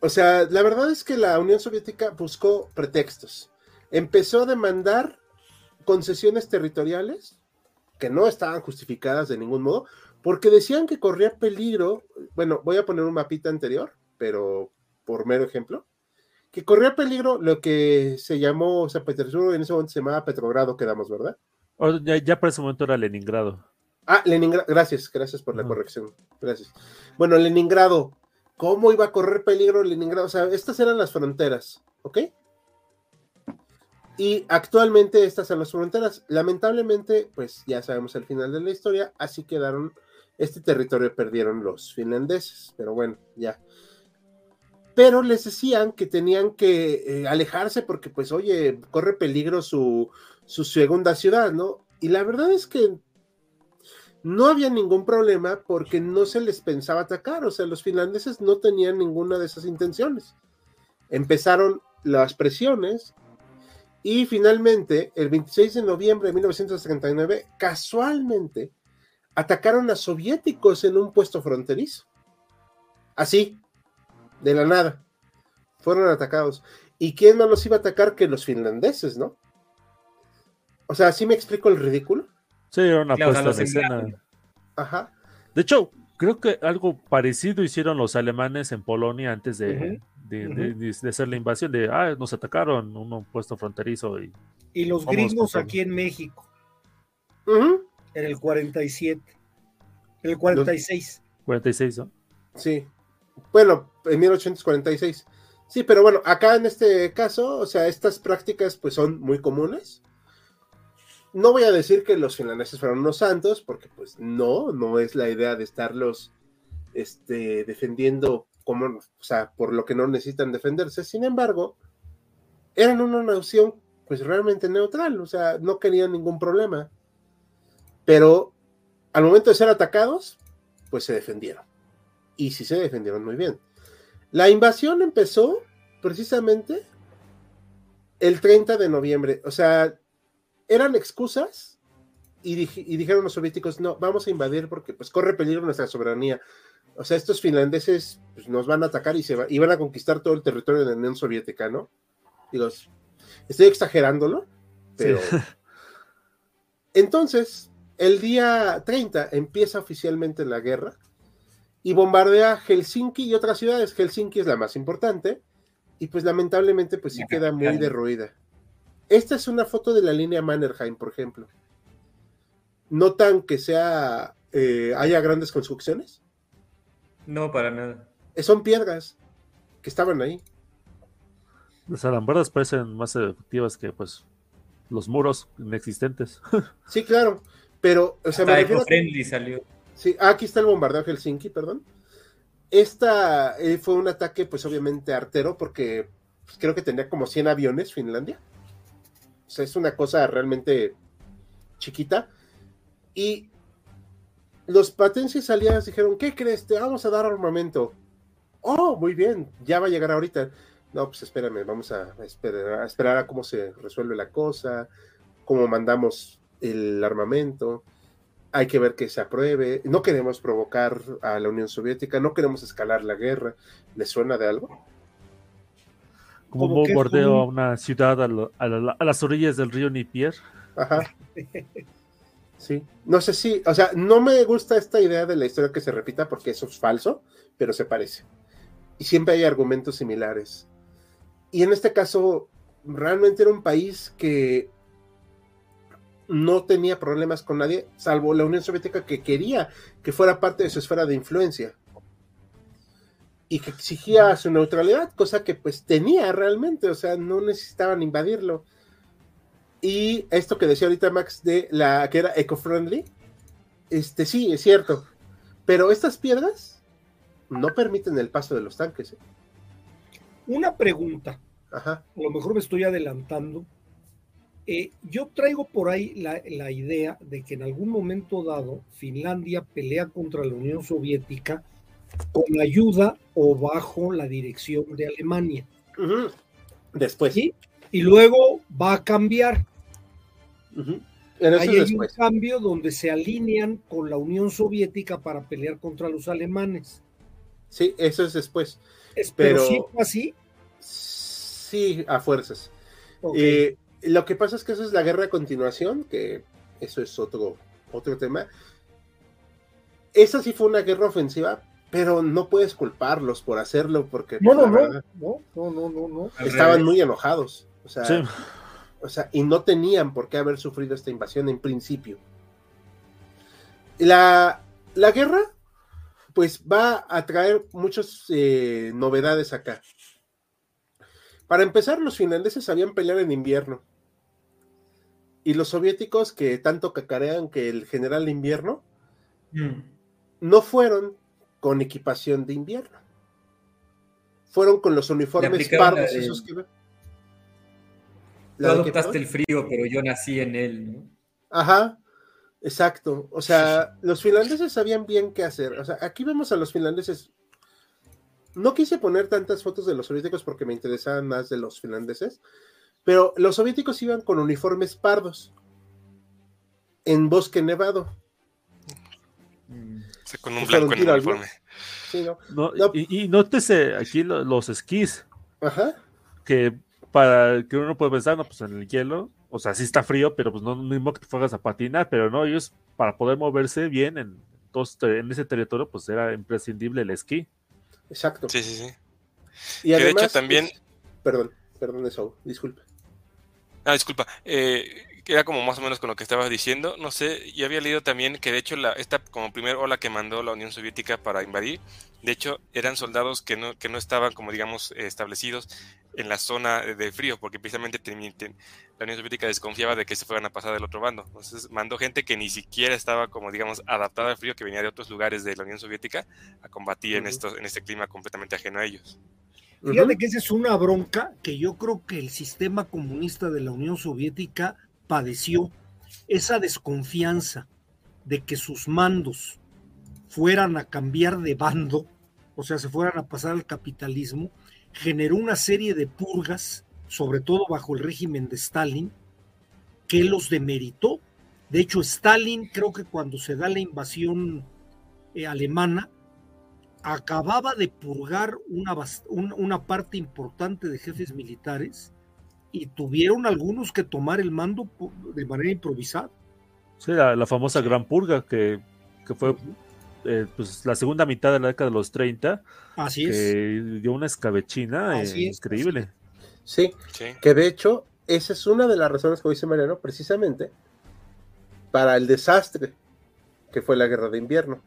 o sea, la verdad es que la Unión Soviética buscó pretextos. Empezó a demandar concesiones territoriales que no estaban justificadas de ningún modo, porque decían que corría peligro. Bueno, voy a poner un mapita anterior, pero por mero ejemplo que corría peligro lo que se llamó San Petersburgo, en ese momento se llamaba Petrogrado, quedamos, ¿verdad? ya, ya, para ese momento era Leningrado. Ah, Leningrado, gracias, gracias por la corrección, gracias. Bueno, Leningrado, ¿cómo iba a correr peligro Leningrado? O sea, estas eran las fronteras, ¿ok? Y actualmente estas son las fronteras. Lamentablemente, pues ya sabemos el final de la historia, así quedaron, este territorio perdieron los finlandeses, pero bueno, ya pero les decían que tenían que eh, alejarse porque, pues, oye, corre peligro su, su segunda ciudad, ¿no? Y la verdad es que no había ningún problema porque no se les pensaba atacar, o sea, los finlandeses no tenían ninguna de esas intenciones. Empezaron las presiones y finalmente, el 26 de noviembre de 1939, casualmente, atacaron a soviéticos en un puesto fronterizo. Así, de la nada. Fueron atacados. ¿Y quién no los iba a atacar que los finlandeses, no? O sea, ¿sí me explico el ridículo? Sí, era una puesta de escena. Ajá. De hecho, creo que algo parecido hicieron los alemanes en Polonia antes de, de, hacer la invasión, de, ah, nos atacaron un puesto fronterizo. Y, y los gringos aquí en México. En el 47. En el 46. 46, ¿no? Sí. Bueno, en 1846. Sí, pero bueno, acá en este caso, o sea, estas prácticas pues son muy comunes. No voy a decir que los finlandeses fueron unos santos, porque pues no, no es la idea de estarlos este, defendiendo o sea, por lo que no necesitan defenderse. Sin embargo, eran una nación pues realmente neutral, o sea, no querían ningún problema. Pero al momento de ser atacados, pues se defendieron. Y sí se defendieron muy bien. La invasión empezó precisamente el 30 de noviembre. O sea, eran excusas y, dijeron los soviéticos, no, vamos a invadir porque pues corre peligro nuestra soberanía. O sea, estos finlandeses pues, nos van a atacar y, se va, y van a conquistar todo el territorio de la Unión Soviética, ¿no? Digo, estoy exagerándolo, pero... Entonces, el día 30 empieza oficialmente la guerra y bombardea Helsinki y otras ciudades. Helsinki es la más importante y pues lamentablemente pues sí queda muy derruida. Esta es una foto de la línea Mannerheim, por ejemplo. ¿Notan que sea eh, haya grandes construcciones? No, para nada. Eh, son piedras que estaban ahí. Las alambradas parecen más efectivas que pues los muros inexistentes. sí, claro. Pero, o sea, friendly salió. Sí, aquí está el bombardeo de Helsinki, perdón. Esta eh, fue un ataque, pues obviamente artero, porque pues, creo que tenía como 100 aviones Finlandia. O sea, es una cosa realmente chiquita. Y los patenses aliados dijeron, ¿qué crees? Te vamos a dar armamento. Oh, muy bien, ya va a llegar ahorita. No, pues espérame, vamos a esperar, a esperar a cómo se resuelve la cosa, cómo mandamos el armamento hay que ver que se apruebe. No queremos provocar a la Unión Soviética, no queremos escalar la guerra. ¿Les suena de algo? Como un bombardeo a una ciudad a, las orillas del río Nipier. Ajá. Sí, no sé si, o sea, no me gusta esta idea de la historia que se repita porque eso es falso, pero se parece. Y siempre hay argumentos similares. Y en este caso, realmente era un país que no tenía problemas con nadie, salvo la Unión Soviética que quería que fuera parte de su esfera de influencia y que exigía su neutralidad, cosa que pues tenía realmente, o sea, no necesitaban invadirlo. Y esto que decía ahorita Max de la que era eco-friendly, este sí, es cierto, pero estas piedras no permiten el paso de los tanques. ¿eh? Una pregunta, Ajá. a lo mejor me estoy adelantando, eh, yo traigo por ahí la, idea de que en algún momento dado Finlandia pelea contra la Unión Soviética con ayuda o bajo la dirección de Alemania. Después. ¿Sí? Y luego va a cambiar. Hay un cambio donde se alinean con la Unión Soviética para pelear contra los alemanes. Sí, eso es después. Pero, sí fue así. Sí, a fuerzas. Eh, lo que pasa es que eso es la guerra de continuación, que eso es otro, otro tema. Esa sí fue una guerra ofensiva, pero no puedes culparlos por hacerlo, porque no, no, no, no, no, no, estaban muy enojados. O sea, o sea, y no tenían por qué haber sufrido esta invasión en principio. La, la guerra, pues va a traer muchas eh, novedades acá. Para empezar, los finlandeses sabían pelear en invierno. Y los soviéticos que tanto cacarean que el general de invierno, mm. no fueron con equipación de invierno. Fueron con los uniformes pardos esos que Tú adoptaste el frío, pero yo nací en él, ¿no? Ajá, exacto. O sea, los finlandeses sabían bien qué hacer. O sea, aquí vemos a los finlandeses. No quise poner tantas fotos de los soviéticos porque me interesaban más de los finlandeses, pero los soviéticos iban con uniformes pardos en bosque nevado. con un blanco en uniforme. Y, nótese aquí los, esquís. Que para que uno puede pensar, no, pues en el hielo, o sea, sí está frío, pero pues no mismo que te fueras a patinar, pero no, ellos para poder moverse bien en, en ese territorio, pues era imprescindible el esquí. Exacto. Sí, sí, sí. Y además, de hecho también... perdón, perdón eso, disculpa. Ah, disculpa. Eh, era como más o menos con lo que estabas diciendo. No sé, yo había leído también que de hecho la, esta como primer ola que mandó la Unión Soviética para invadir, de hecho eran soldados que no, que no estaban como digamos establecidos en la zona de frío, porque precisamente la Unión Soviética desconfiaba de que se fueran a pasar del otro bando. Entonces mandó gente que ni siquiera estaba como digamos adaptada al frío, que venía de otros lugares de la Unión Soviética a combatir en, estos, en este clima completamente ajeno a ellos. Fíjate que esa es una bronca que yo creo que el sistema comunista de la Unión Soviética padeció esa desconfianza de que sus mandos fueran a cambiar de bando, o sea, se fueran a pasar al capitalismo, generó una serie de purgas, sobre todo bajo el régimen de Stalin, que los demeritó. De hecho, Stalin, creo que cuando se da la invasión eh, alemana, acababa de purgar una, una parte importante de jefes militares y tuvieron algunos que tomar el mando de manera improvisada. Sí, la, famosa Gran Purga, que, fue eh, pues, la segunda mitad de la década de los 30. Así que dio una escabechina eh, increíble. Sí, que de hecho, esa es una de las razones que dice Mariano, precisamente para el desastre que fue la guerra de invierno.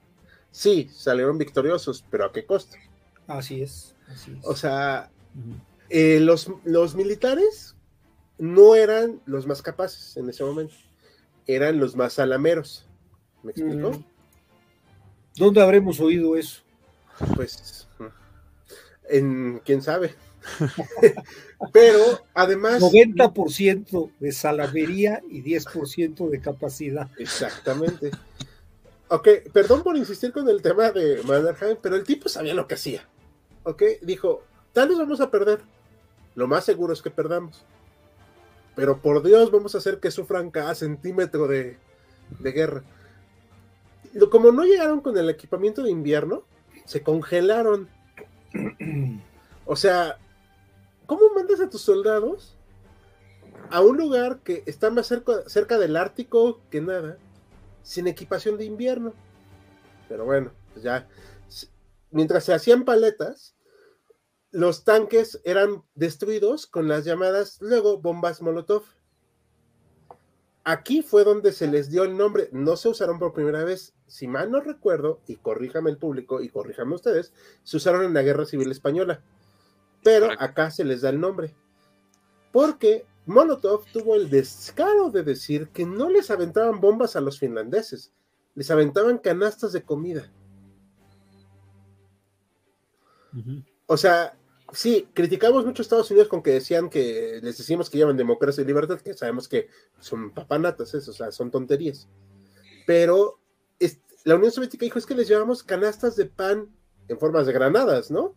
Sí, salieron victoriosos, pero ¿a qué costo? Así es. O sea, eh, los, los militares no eran los más capaces en ese momento, eran los más alameros. ¿Me explico? Mm. ¿Dónde habremos oído eso? Pues, en quién sabe. Pero además. 90% de salamería y 10% de capacidad. Exactamente. Ok, perdón por insistir con el tema de Mannerheim, pero el tipo sabía lo que hacía. Ok, dijo: Tal vez vamos a perder. Lo más seguro es que perdamos. Pero por Dios, vamos a hacer que sufran cada centímetro de, guerra. Como no llegaron con el equipamiento de invierno, se congelaron. O sea, ¿cómo mandas a tus soldados a un lugar que está más cerca, cerca del Ártico que nada, sin equipación de invierno? Pero bueno, pues ya, mientras se hacían paletas, los tanques eran destruidos con las llamadas luego bombas Molotov. Aquí fue donde se les dio el nombre, no se usaron por primera vez, si mal no recuerdo, y corríjame el público y corríjame ustedes, se usaron en la Guerra Civil Española, pero acá se les da el nombre, porque Molotov tuvo el descaro de decir que no les aventaban bombas a los finlandeses, les aventaban canastas de comida. O sea, sí, criticamos mucho a Estados Unidos con que decían que les decimos que llaman democracia y libertad, que sabemos que son papanatas, eso, o sea, son tonterías. Pero la Unión Soviética dijo es que les llevamos canastas de pan en formas de granadas, ¿no?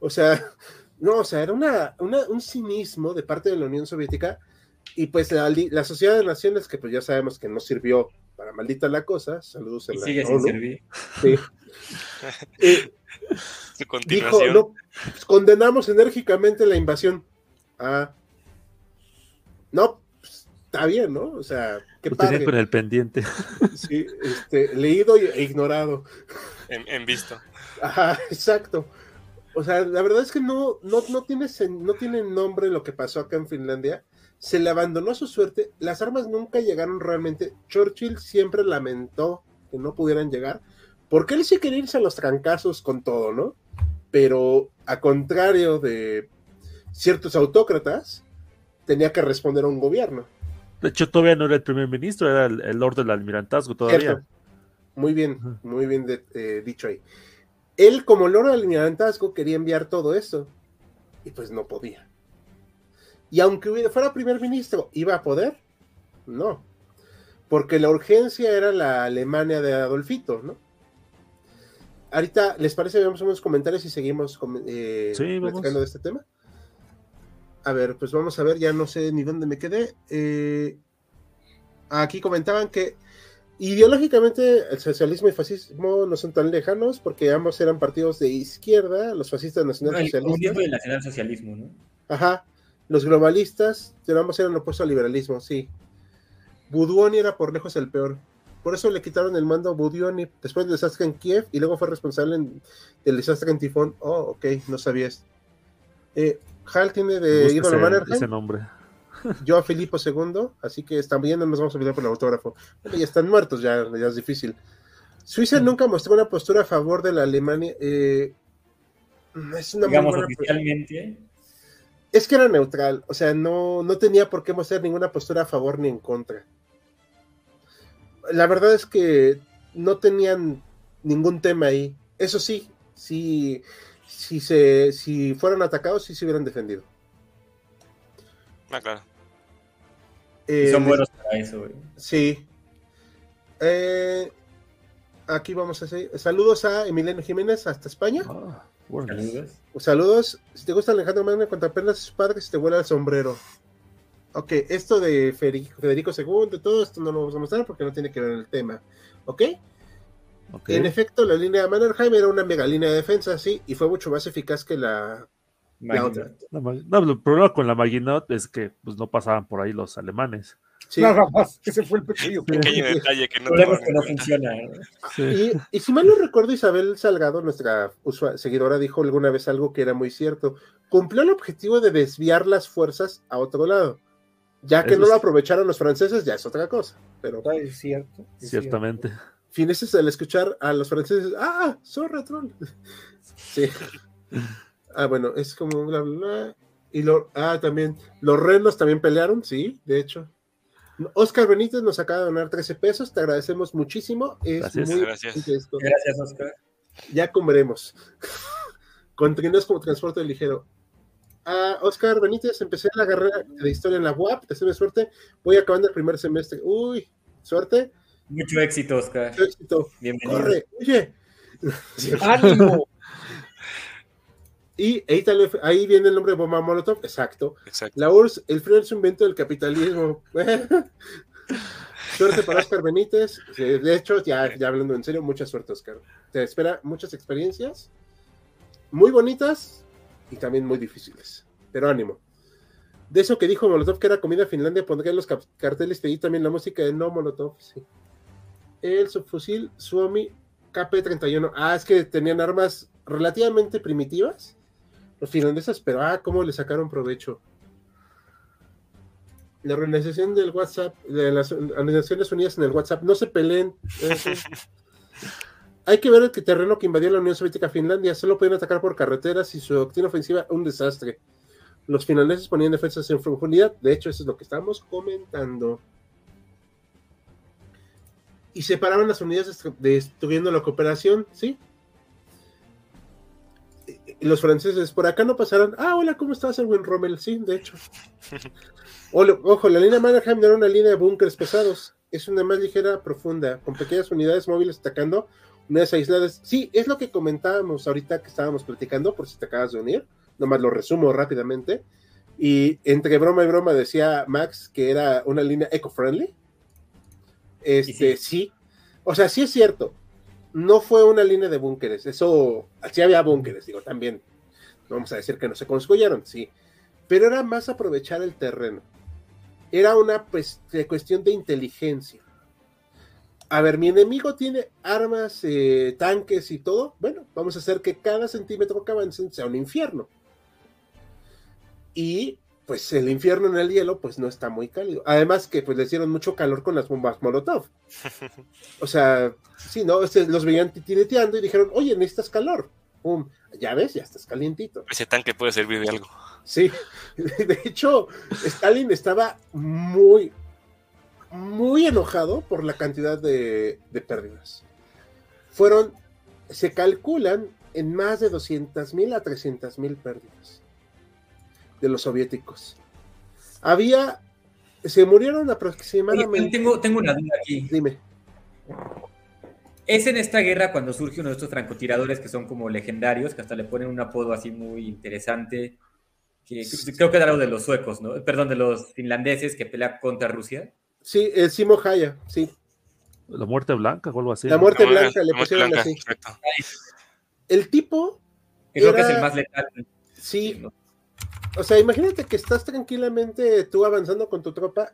O sea, no, o sea, era una, un cinismo de parte de la Unión Soviética y pues la, Sociedad de Naciones, que pues ya sabemos que no sirvió para maldita la cosa, saludos en la sigue sin servir. Sí. Eh, Dijo, no, pues, condenamos enérgicamente la invasión. Ah, no, pues, está bien, ¿no? O sea, qué padre. con el pendiente. Sí, este, leído e ignorado. En, visto. Ajá, exacto. O sea, la verdad es que no, no, no, tiene, no tiene nombre lo que pasó acá en Finlandia. Se le abandonó a su suerte. Las armas nunca llegaron realmente. Churchill siempre lamentó que no pudieran llegar. Porque él sí quería irse a los trancazos con todo, ¿no? pero a contrario de ciertos autócratas, tenía que responder a un gobierno. De hecho, todavía no era el primer ministro, era el, lord del almirantazgo todavía. Muy bien, muy bien eh, dicho ahí. Él, como lord del almirantazgo, quería enviar todo esto y pues no podía. Y aunque fuera primer ministro, ¿iba a poder? No, porque la urgencia era la Alemania de Adolfito, ¿no? Ahorita, ¿les parece? Vemos unos comentarios y seguimos eh, platicando de este tema. A ver, pues vamos a ver, ya no sé ni dónde me quedé. Eh, aquí comentaban que ideológicamente el socialismo y fascismo no son tan lejanos porque ambos eran partidos de izquierda, los fascistas nacionalsocialistas. El nacionalsocialismo, ¿no? Ajá. Los globalistas, ambos eran opuestos al liberalismo, sí. Buduoni era por lejos el peor. Por eso le quitaron el mando a Budioni después del desastre en Kiev y luego fue responsable del desastre en Tifón. Oh, ok, no sabías. Eh, Hal tiene de ídolo Mannerheim. Ese nombre. Yo a Filipo II, así que también no nos vamos a olvidar por el autógrafo. Bueno, ya están muertos, ya, ya es difícil. Suiza nunca mostró una postura a favor de la Alemania. Eh, es una Digamos oficialmente. Es que era neutral, o sea, no, no tenía por qué mostrar ninguna postura a favor ni en contra. La verdad es que no tenían ningún tema ahí. Eso sí, sí, si, se, si fueran atacados, sí se hubieran defendido. Ah, claro. Eh, son buenos para eso, güey. Sí. Eh, aquí vamos a hacer. Saludos a Emiliano Jiménez hasta España. Ah, saludos. Saludos. Si te gusta Alejandro Magno, cuando apenas sus padres te vuela el sombrero. Ok, esto de Federico II, todo esto no lo vamos a mostrar porque no tiene que ver el tema. ¿Ok? En efecto, la línea de Mannerheim era una mega línea de defensa, sí, y fue mucho más eficaz que la, otra. No, el problema con la Maginot es que pues, no pasaban por ahí los alemanes. Sí. Nada más, ese fue el pequeño, detalle que no, que no funciona. Y, y, si mal no recuerdo, Isabel Salgado, nuestra seguidora, dijo alguna vez algo que era muy cierto. Cumplió el objetivo de desviar las fuerzas a otro lado. Ya que no lo aprovecharon los franceses, ya es otra cosa. Pero es cierto. Ciertamente. Fineses al escuchar a los franceses, ah, zorra troll. sí. Ah, bueno, es como bla, bla, Y lo, ah, también, los renos también pelearon, sí, de hecho. Oscar Benítez nos acaba de donar 13 pesos, te agradecemos muchísimo. Es gracias, muy gracias. Gracias, Oscar. Ya comeremos. Continúas como transporte ligero. Ah, Oscar Benítez, empecé la carrera de historia en la UAP, te suerte. Voy acabando el primer semestre. Uy, suerte. Mucho éxito, Oscar. Mucho éxito. Bienvenido. Corre, oye. ¡Ánimo! Y ahí, viene el nombre de bomba Molotov, exacto. exacto. La URSS, el frío es un invento del capitalismo. suerte para Oscar Benítez. De hecho, ya, ya hablando en serio, mucha suerte, Oscar. Te espera muchas experiencias muy bonitas y también muy difíciles. Pero ánimo. De eso que dijo Molotov, que era comida Finlandia, pondré en los carteles y también la música de No Molotov. Sí el subfusil Suomi KP-31. Ah, es que tenían armas relativamente primitivas, los finlandeses, pero ah, cómo le sacaron provecho. La organización del WhatsApp, de las Organizaciones Unidas en el WhatsApp, no se peleen. Hay que ver el terreno que invadió la Unión Soviética Finlandia. Solo pueden atacar por carreteras y su doctrina ofensiva un desastre. Los finlandeses ponían defensas en profundidad. De hecho, eso es lo que estamos comentando y separaban las unidades destruyendo la cooperación, ¿sí? Y los franceses, por acá no pasaron, ah, hola, ¿cómo estás, Erwin Rommel? Sí, de hecho. Ojo, la línea Mannerheim no era una línea de búnkeres pesados, es una más ligera, profunda, con pequeñas unidades móviles atacando unidades aisladas. Sí, es lo que comentábamos ahorita que estábamos platicando, por si te acabas de unir, nomás lo resumo rápidamente. Y entre broma y broma decía Max que era una línea eco-friendly, este, sí. O sea, sí es cierto. No fue una línea de búnkeres. Eso, sí había búnkeres, digo, también. vamos a decir que no se construyeron, sí. Pero era más aprovechar el terreno. Era una pues, cuestión de inteligencia. A ver, mi enemigo tiene armas, eh, tanques y todo. Bueno, vamos a hacer que cada centímetro que avancen sea un infierno. Y pues el infierno en el hielo pues no está muy cálido. Además que pues le hicieron mucho calor con las bombas Molotov. O sea, sí, ¿no? Este, los veían titireteando y dijeron, oye, necesitas calor. Pum, ya ves, ya estás calientito. Ese tanque puede servir de algo. Sí, de hecho, Stalin estaba muy, muy enojado por la cantidad de, de pérdidas. Fueron, se calculan en más de 200 mil a 300 mil pérdidas de los soviéticos. Había, se murieron aproximadamente. tengo, tengo una duda aquí. Dime. Es en esta guerra cuando surge uno de estos francotiradores que son como legendarios, que hasta le ponen un apodo así muy interesante, que creo que era algo de los suecos, ¿no? Perdón, de los finlandeses que pelean contra Rusia. Sí, el Simo Haya, sí. La muerte blanca o algo así. La muerte blanca, le pusieron así. El tipo. Creo que es el más letal. Sí, o sea, imagínate que estás tranquilamente tú avanzando con tu tropa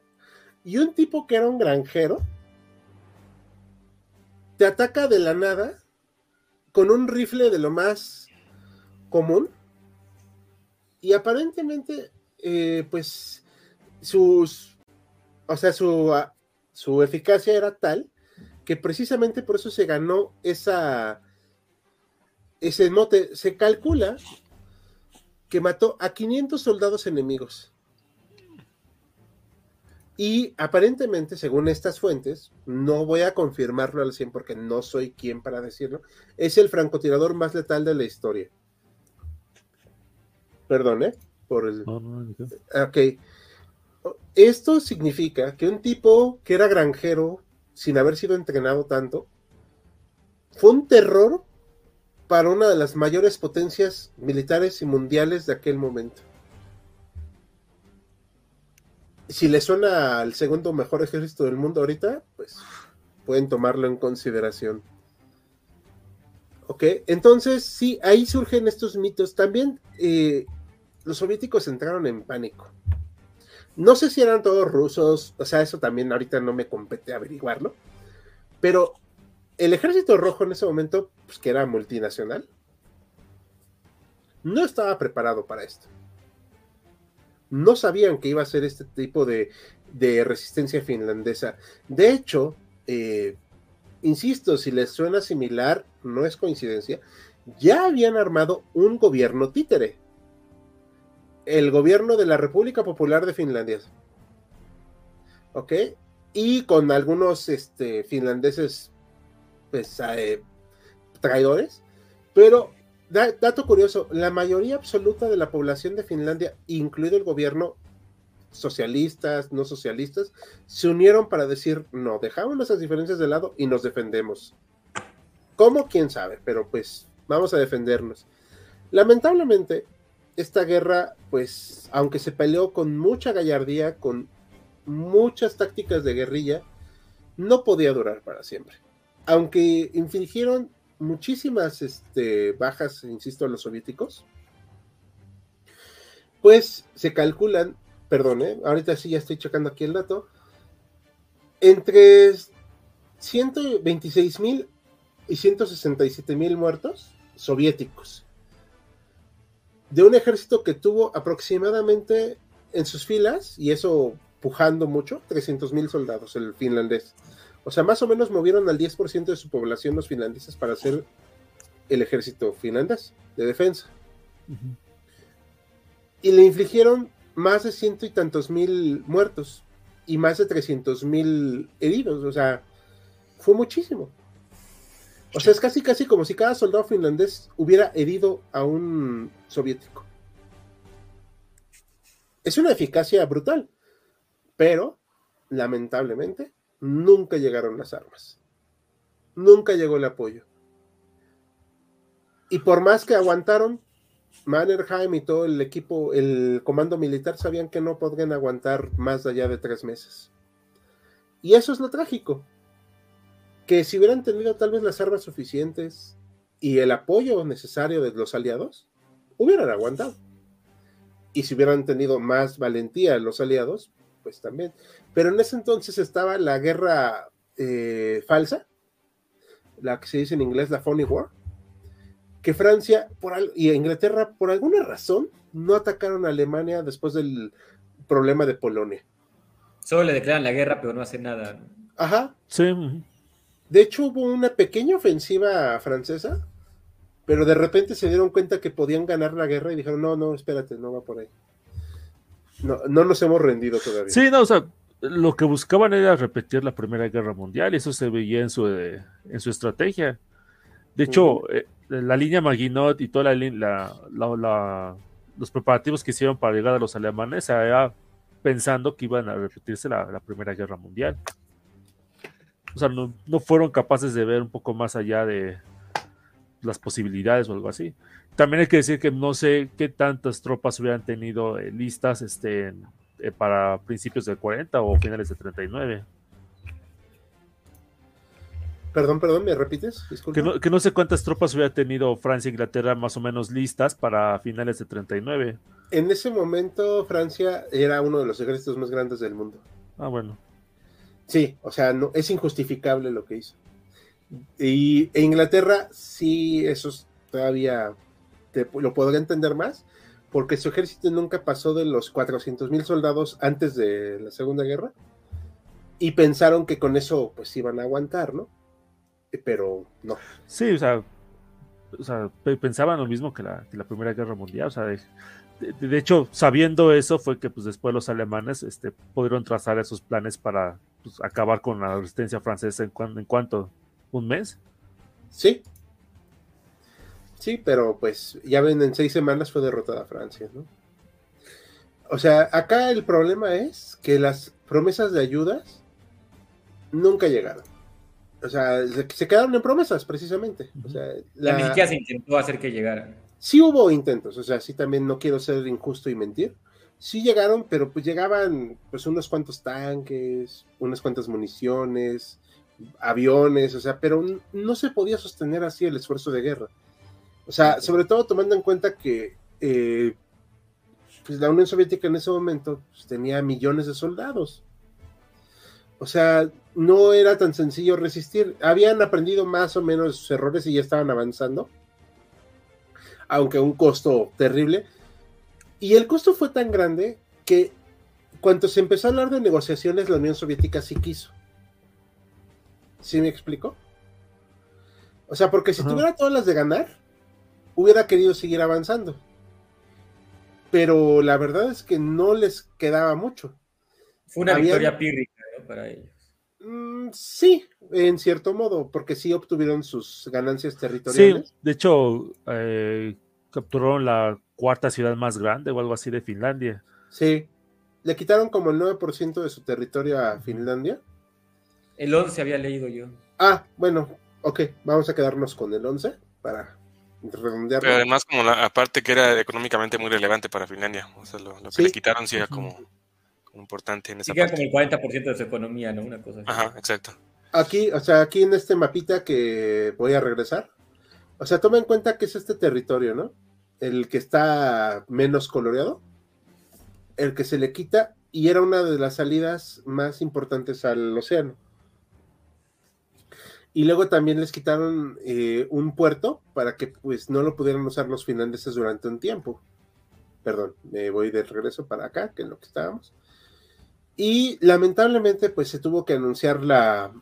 y un tipo que era un granjero te ataca de la nada con un rifle de lo más común y aparentemente, eh, pues, sus, o sea, su, ah, su eficacia era tal que precisamente por eso se ganó esa, ese mote. Se calcula que mató a 500 soldados enemigos. Y aparentemente, según estas fuentes, no voy a confirmarlo al 100 porque no soy quien para decirlo, es el francotirador más letal de la historia. Perdón, ¿eh? Por el... Ok. Esto significa que un tipo que era granjero, sin haber sido entrenado tanto, fue un terror para una de las mayores potencias militares y mundiales de aquel momento si le suena al segundo mejor ejército del mundo ahorita, pues pueden tomarlo en consideración. Ok, entonces sí, ahí surgen estos mitos. También eh, los soviéticos entraron en pánico. No sé si eran todos rusos, o sea, eso también ahorita no me compete averiguarlo, pero el ejército rojo en ese momento, pues que era multinacional, no estaba preparado para esto no sabían que iba a ser este tipo de, resistencia finlandesa. De hecho, eh, insisto, si les suena similar, no es coincidencia, ya habían armado un gobierno títere. El gobierno de la República Popular de Finlandia. ¿Ok? Y con algunos este, finlandeses pues, eh, traidores, pero dato curioso, la mayoría absoluta de la población de Finlandia, incluido el gobierno, socialistas, no socialistas, se unieron para decir, no, dejamos esas diferencias de lado y nos defendemos. ¿Cómo? ¿Quién sabe? Pero pues vamos a defendernos. Lamentablemente, esta guerra, pues, aunque se peleó con mucha gallardía, con muchas tácticas de guerrilla, no podía durar para siempre. Aunque infligieron muchísimas este, bajas, insisto, a los soviéticos, pues se calculan, perdón, ¿eh? ahorita sí ya estoy checando aquí el dato, entre 126 mil y 167 mil muertos soviéticos. De un ejército que tuvo aproximadamente en sus filas, y eso pujando mucho, 300 mil soldados, el finlandés. O sea, más o menos movieron al 10% de su población los finlandeses para hacer el ejército finlandés de defensa. Y le infligieron más de ciento y tantos mil muertos y más de 300 mil heridos. O sea, fue muchísimo. O sea, es casi casi como si cada soldado finlandés hubiera herido a un soviético. Es una eficacia brutal, pero lamentablemente nunca llegaron las armas. Nunca llegó el apoyo. Y por más que aguantaron, Mannerheim y todo el equipo, el comando militar sabían que no podrían aguantar más allá de tres meses. Y eso es lo trágico. Que si hubieran tenido tal vez las armas suficientes y el apoyo necesario de los aliados, hubieran aguantado. Y si hubieran tenido más valentía los aliados, pues también. Pero en ese entonces estaba la guerra eh, falsa, la que se dice en inglés la Phony War, que Francia por y Inglaterra por alguna razón no atacaron a Alemania después del problema de Polonia. Solo le declaran la guerra, pero no hacen nada. Ajá. Sí. De hecho, hubo una pequeña ofensiva francesa, pero de repente se dieron cuenta que podían ganar la guerra y dijeron, no, no, espérate, no va por ahí. No, no nos hemos rendido todavía. Sí, no, o sea, lo que buscaban era repetir la Primera Guerra Mundial y eso se veía en su, eh, en su estrategia. De hecho, eh, la línea Maginot y toda la, la, los preparativos que hicieron para llegar a los alemanes, era pensando que iban a repetirse la, Primera Guerra Mundial. O sea, no, no, fueron capaces de ver un poco más allá de las posibilidades o algo así. También hay que decir que no sé qué tantas tropas hubieran tenido eh, listas este, eh, para principios del 40 o finales de 39. Perdón, perdón, ¿me repites? Que no, que no, sé cuántas tropas hubiera tenido Francia e Inglaterra más o menos listas para finales de 39. En ese momento Francia era uno de los ejércitos más grandes del mundo. Ah, bueno. Sí, o sea, no, es injustificable lo que hizo. Y e Inglaterra sí, eso es todavía lo podría entender más, porque su ejército nunca pasó de los 400 mil soldados antes de la Segunda Guerra y pensaron que con eso pues iban a aguantar, ¿no? Eh, pero no. Sí, o sea, pensaban lo mismo que la, Primera Guerra Mundial, o sea, hecho, sabiendo eso fue que pues después los alemanes este, pudieron trazar esos planes para pues, acabar con la resistencia francesa en, en cuanto, un mes. Sí, Sí, pero pues ya ven, en seis semanas fue derrotada Francia, ¿no? O sea, acá el problema es que las promesas de ayudas nunca llegaron. O sea, se, quedaron en promesas, precisamente. O sea, la... Ni siquiera se intentó hacer que llegaran. Sí hubo intentos, o sea, sí también no quiero ser injusto y mentir. Sí llegaron, pero pues llegaban pues unos cuantos tanques, unas cuantas municiones, aviones, o sea, pero no se podía sostener así el esfuerzo de guerra. O sea, sobre todo tomando en cuenta que eh, pues la Unión Soviética en ese momento pues, tenía millones de soldados. O sea, no era tan sencillo resistir. Habían aprendido más o menos sus errores y ya estaban avanzando. Aunque a un costo terrible. Y el costo fue tan grande que cuando se empezó a hablar de negociaciones, la Unión Soviética sí quiso. ¿Sí me explico? O sea, porque si tuviera todas las de ganar, hubiera querido seguir avanzando. Pero la verdad es que no les quedaba mucho. Fue una victoria pírrica para ellos. Mm, sí, en cierto modo, porque sí obtuvieron sus ganancias territoriales. Sí, de hecho, eh, capturaron la cuarta ciudad más grande o algo así de Finlandia. Sí, le quitaron como el 9% de su territorio a Finlandia. El 11 había leído yo. Ah, bueno, ok, vamos a quedarnos con el 11 para pero además, como la parte que era económicamente muy relevante para Finlandia. O sea, lo, que le quitaron sí era como, importante en esa sí, parte. como el 40% de su economía, ¿no? Una cosa así. Ajá, exacto. Aquí, o sea, aquí en este mapita que voy a regresar, o sea, toma en cuenta que es este territorio, ¿no? El que está menos coloreado, el que se le quita y era una de las salidas más importantes al océano. Y luego también les quitaron eh, un puerto para que pues no lo pudieran usar los finlandeses durante un tiempo. Perdón, me voy de regreso para acá, que es lo que estábamos. Y lamentablemente pues se tuvo que anunciar la,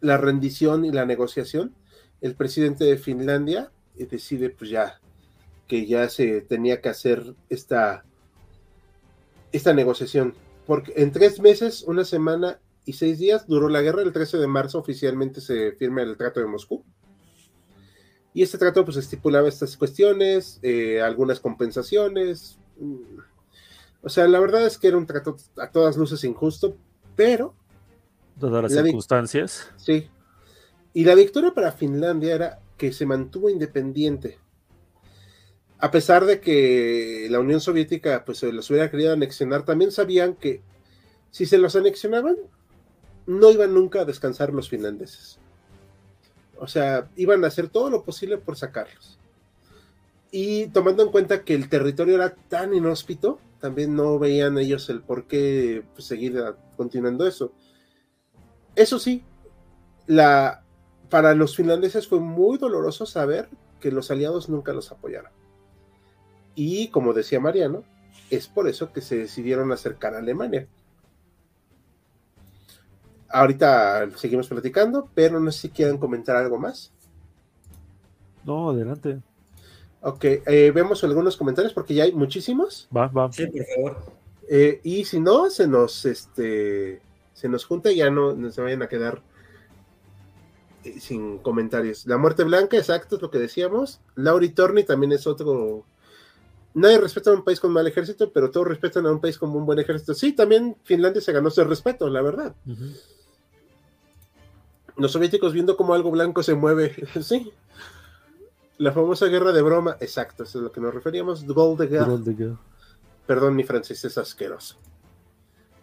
rendición y la negociación. El presidente de Finlandia eh, decide pues ya que ya se tenía que hacer esta, esta negociación. Porque en tres meses, una semana y seis días duró la guerra. El 13 de marzo oficialmente se firma el Trato de Moscú. Y este trato pues estipulaba estas cuestiones, eh, algunas compensaciones. Mm, o sea, la verdad es que era un trato a todas luces injusto, pero... Todas las circunstancias. Sí. Y la victoria para Finlandia era que se mantuvo independiente. A pesar de que la Unión Soviética pues se los hubiera querido anexionar, también sabían que si se los anexionaban, no iban nunca a descansar los finlandeses. O sea, iban a hacer todo lo posible por sacarlos. Y tomando en cuenta que el territorio era tan inhóspito, también no veían ellos el por qué pues, seguir continuando eso. Eso sí, para los finlandeses fue muy doloroso saber que los aliados nunca los apoyaron. Y como decía Mariano, es por eso que se decidieron acercar a Alemania ahorita seguimos platicando, pero no sé si quieren comentar algo más. No, adelante. Ok, eh, vemos algunos comentarios porque ya hay muchísimos. Va, va. Sí, por favor. Eh, y si no, se nos, este, se nos junta y ya no, no se vayan a quedar eh, sin comentarios. La muerte blanca, exacto, es lo que decíamos. Lauri Torni también es otro. Nadie respeta a un país con mal ejército, pero todos respetan a un país con un buen ejército. Sí, también Finlandia se ganó ese respeto, la verdad los soviéticos viendo cómo algo blanco se mueve, sí. La famosa guerra de broma, exacto, eso es a lo que nos referíamos, Gold de Perdón, mi francés es asqueroso.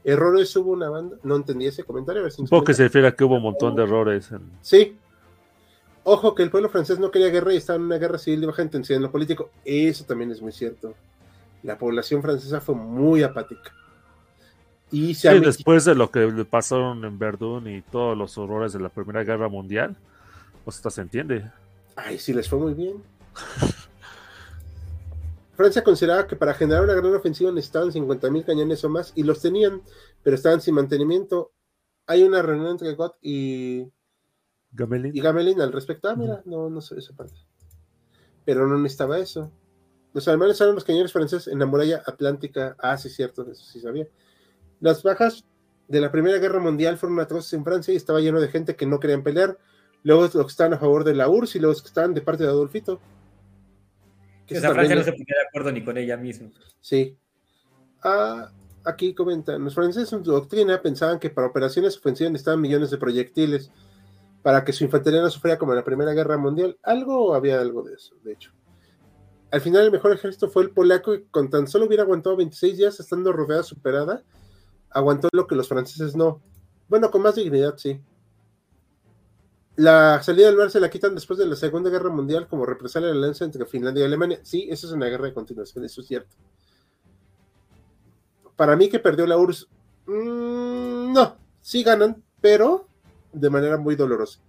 ¿Errores hubo una banda? No entendí ese comentario. poco que se refiere a que hubo un montón de errores. Sí. Ojo, que el pueblo francés no quería guerra y estaba en una guerra civil de baja intensidad en lo político. Eso también es muy cierto. La población francesa fue muy apática. Y después de lo que le pasaron en Verdún y todos los horrores de la Primera Guerra Mundial, pues esto se entiende. Ay, sí les fue muy bien. Francia consideraba que para generar una gran ofensiva necesitaban 50.000 cañones o más y los tenían, pero estaban sin mantenimiento. Hay una reunión entre Gott y Gamelin, y Gamelin al respecto. Ah, mira, no, no sé esa parte. Pero no necesitaba eso. Los alemanes usaron los cañones franceses en la muralla atlántica. Ah, sí, cierto, eso sí sabía. Las bajas de la Primera Guerra Mundial fueron atroces en Francia y estaba lleno de gente que no querían pelear. Luego los que estaban a favor de la URSS y los que estaban de parte de Adolfito. Que Esa Francia no se ponía de acuerdo ni con ella misma. Sí. Ah, aquí comentan, los franceses en su doctrina pensaban que para operaciones ofensivas necesitaban millones de proyectiles para que su infantería no sufriera como en la Primera Guerra Mundial. Algo, había algo de eso, de hecho. Al final el mejor ejército fue el polaco y con tan solo hubiera aguantado 26 días estando rodeada superada, aguantó lo que los franceses no. Bueno, con más dignidad, sí. La salida del mar se la quitan después de la Segunda Guerra Mundial como represalia de la alianza entre Finlandia y Alemania. Sí, eso es una guerra de continuación, eso es cierto. Para mí que perdió la URSS, mmm, no, sí ganan, pero de manera muy dolorosa.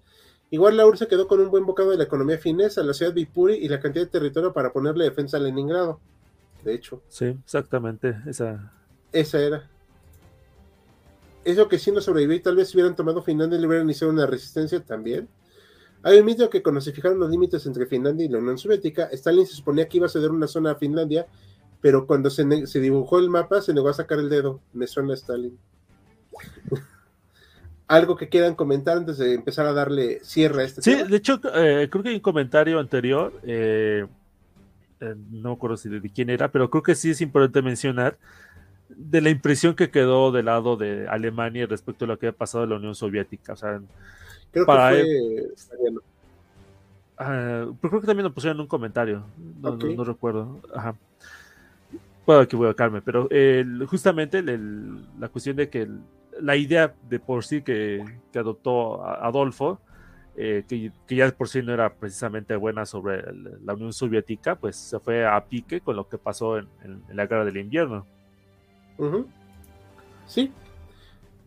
Igual la URSS se quedó con un buen bocado de la economía finesa, la ciudad de Vipuri y la cantidad de territorio para ponerle defensa a Leningrado. De hecho. Sí, exactamente. Esa, esa era eso que si no sobrevivió y tal vez hubieran tomado Finlandia le hubieran iniciado una resistencia también. Hay un mito que cuando se fijaron los límites entre Finlandia y la Unión Soviética, Stalin se suponía que iba a ceder una zona a Finlandia, pero cuando se, dibujó el mapa se negó a sacar el dedo. Me suena Stalin. Algo que quieran comentar antes de empezar a darle cierre a este sí, de hecho, eh, creo que hay un comentario anterior, eh, eh, no me acuerdo si de quién era, pero creo que sí es importante mencionar de la impresión que quedó del lado de Alemania respecto a lo que había pasado en la Unión Soviética. O sea, creo para que fue ah, pero creo que también lo pusieron en un comentario. No, recuerdo. Ajá. Puedo equivocarme, pero justamente la cuestión de que la idea de por sí que, adoptó Adolfo, eh, que, ya por sí no era precisamente buena sobre la Unión Soviética, pues se fue a pique con lo que pasó en la guerra del invierno. Sí.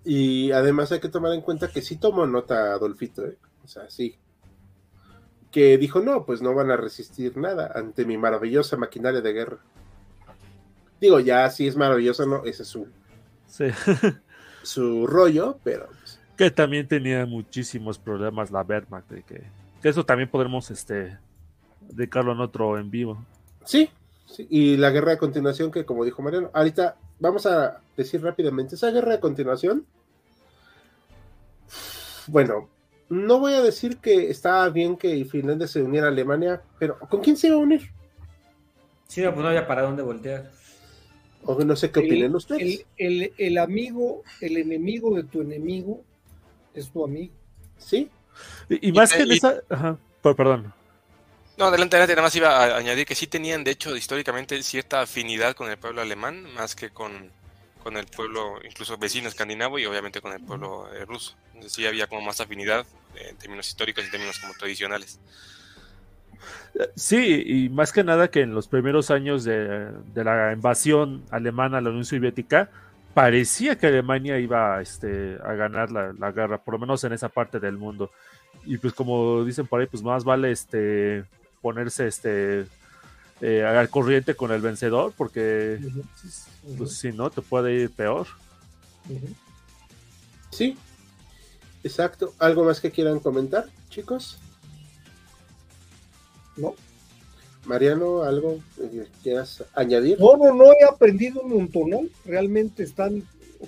Y además hay que tomar en cuenta que sí tomó nota Adolfito, ¿eh? o sea, sí. Que dijo, no, pues no van a resistir nada ante mi maravillosa maquinaria de guerra. Digo, ya si es maravilloso, no, ese es su, su rollo, pero... Pues que también tenía muchísimos problemas la Wehrmacht, de que, eso también podremos este, dedicarlo en otro en vivo. Sí, sí, y la guerra de continuación que como dijo Mariano, ahorita vamos a decir rápidamente, esa guerra de continuación, bueno, no voy a decir que estaba bien que Finlandia se uniera a Alemania, pero ¿con quién se iba a unir? Sí, pues no había para dónde voltear. O no sé qué opinan ustedes. El, amigo, el enemigo de tu enemigo es tu amigo. Sí. Y, más que en esa. Ajá, perdón. No, adelante, adelante, nada más iba a añadir que sí tenían, de hecho, históricamente cierta afinidad con el pueblo alemán, más que con, el pueblo, incluso vecino escandinavo y obviamente con el pueblo eh, ruso. Entonces sí había como más afinidad en términos históricos y en términos como tradicionales. Sí, y más que nada que en los primeros años de, la invasión alemana a la Unión Soviética, parecía que Alemania iba este, a ganar la, la, guerra, por lo menos en esa parte del mundo. Y pues como dicen por ahí, pues más vale este ponerse este eh, al corriente con el vencedor, porque pues, si no, te puede ir peor. Sí, exacto. ¿Algo más que quieran comentar, chicos? No. Mariano, ¿algo que quieras añadir? No, no, no, he aprendido un montón, ¿no? Realmente están,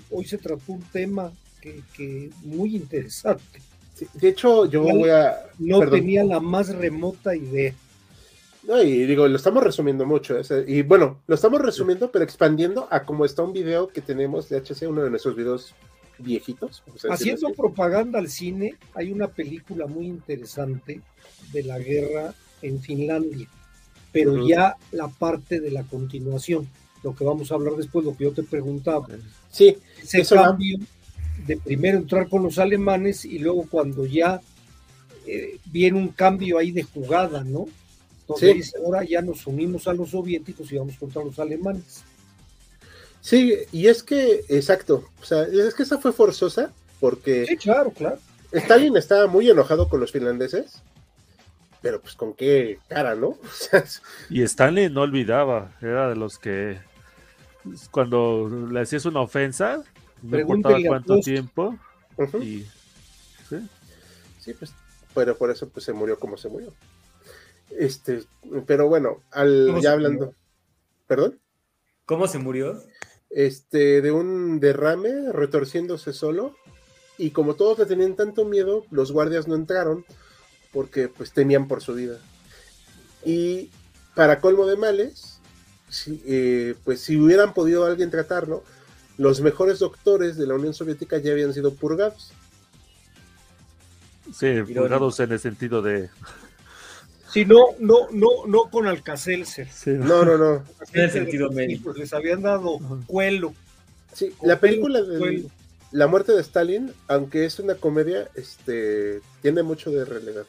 hoy se trató un tema que, que muy interesante de hecho, yo voy a. No tenía la más remota idea. No, y digo, lo estamos resumiendo mucho. y bueno, lo estamos resumiendo, pero expandiendo a como está un video que tenemos de HC, uno de nuestros videos viejitos. Haciendo propaganda al cine, hay una película muy interesante de la guerra en Finlandia, pero ya la parte de la continuación, lo que vamos a hablar después, lo que yo te preguntaba. Sí, ese cambio de primero entrar con los alemanes y luego cuando ya eh, viene un cambio ahí de jugada, ¿no? Entonces ahora ya nos unimos a los soviéticos y vamos contra los alemanes. Sí, y es que, exacto, o sea, es que esa fue forzosa porque... Sí, claro, claro. Stalin estaba muy enojado con los finlandeses pero pues con qué cara, ¿no? y Stanley no olvidaba, era de los que cuando le hacías una ofensa, no importaba cuánto tiempo. y, ¿sí? sí, pues, pero por eso pues se murió como se murió. Este, pero bueno, al, ya hablando, ¿perdón? ¿Cómo se murió? Este, de un derrame, retorciéndose solo, y como todos le tenían tanto miedo, los guardias no entraron porque pues temían por su vida. Y para colmo de males, eh, pues si hubieran podido alguien tratarlo, los mejores doctores de la Unión Soviética ya habían sido purgados. Sí, purgados en el sentido de... Sí, no, no, no, no con Alcacelser. No, no, no. En el sentido médico. Pues les habían dado cuelo. Sí, la película de La muerte de Stalin, aunque es una comedia, este, tiene mucho de realidad.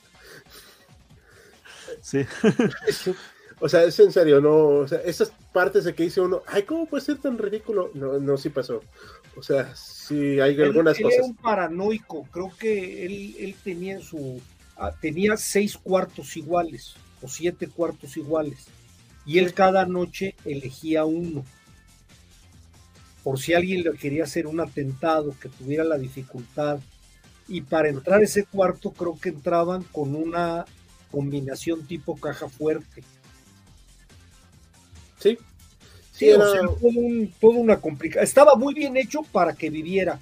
Sí. O sea, es en serio, no, o sea, esas partes de que dice uno, ay, ¿cómo puede ser tan ridículo? No, no, sí pasó. O sea, sí hay algunas cosas. Era un paranoico, creo que él, él tenía su, ah, tenía seis cuartos iguales, o siete cuartos iguales, y él cada noche elegía uno. Por si alguien le quería hacer un atentado, que tuviera la dificultad. Y para entrar a ese cuarto creo que entraban con una combinación tipo caja fuerte Sí. Sí, era... todo, una complicación. Estaba muy bien hecho para que viviera,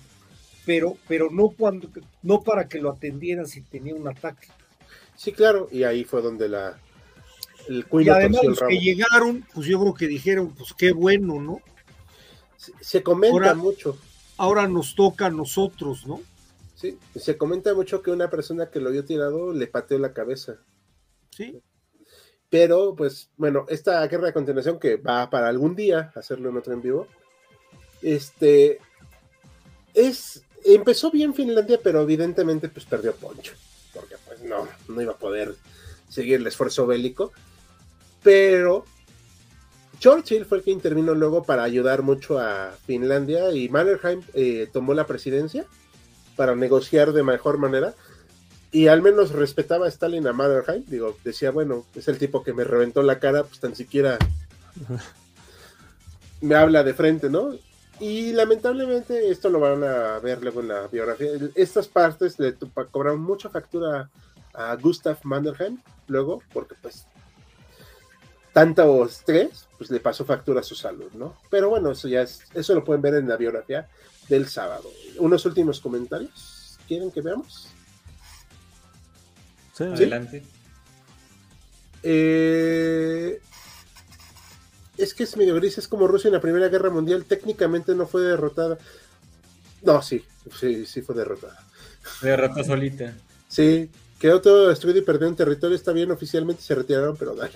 pero, pero no, cuando, no para que lo atendieran si tenía un ataque. Sí, claro, y ahí fue donde la. El y además los que llegaron, pues yo creo que dijeron, pues qué bueno, ¿no? Se, comenta mucho. Ahora nos toca a nosotros, ¿no? Sí, se comenta mucho que una persona que lo había tirado le pateó la cabeza. Pero, pues, bueno, esta guerra de continuación que va para algún día hacerlo en otro en vivo, este, es, empezó bien Finlandia, pero evidentemente, pues, perdió Poncho, porque, pues, no, no iba a poder seguir el esfuerzo bélico, pero Churchill fue el que intervino luego para ayudar mucho a Finlandia y Mannerheim eh, tomó la presidencia para negociar de mejor manera y al menos respetaba a Stalin a Mannerheim, digo, decía, bueno, es el tipo que me reventó la cara, pues tan siquiera me habla de frente, ¿no? Y lamentablemente esto lo van a ver luego en la biografía. Estas partes le cobraron mucha factura a Gustav Mannerheim luego, porque pues tanto estrés, pues le pasó factura a su salud, ¿no? Pero bueno, eso ya es, eso lo pueden ver en la biografía del sábado. Unos últimos comentarios, ¿quieren que veamos? Adelante. Eh, es que es medio gris, es como Rusia en la Primera Guerra Mundial, técnicamente no fue derrotada. No, sí, sí, sí fue derrotada. Derrotó solita. Sí, quedó todo destruido y perdió un territorio, está bien, oficialmente se retiraron, pero dale.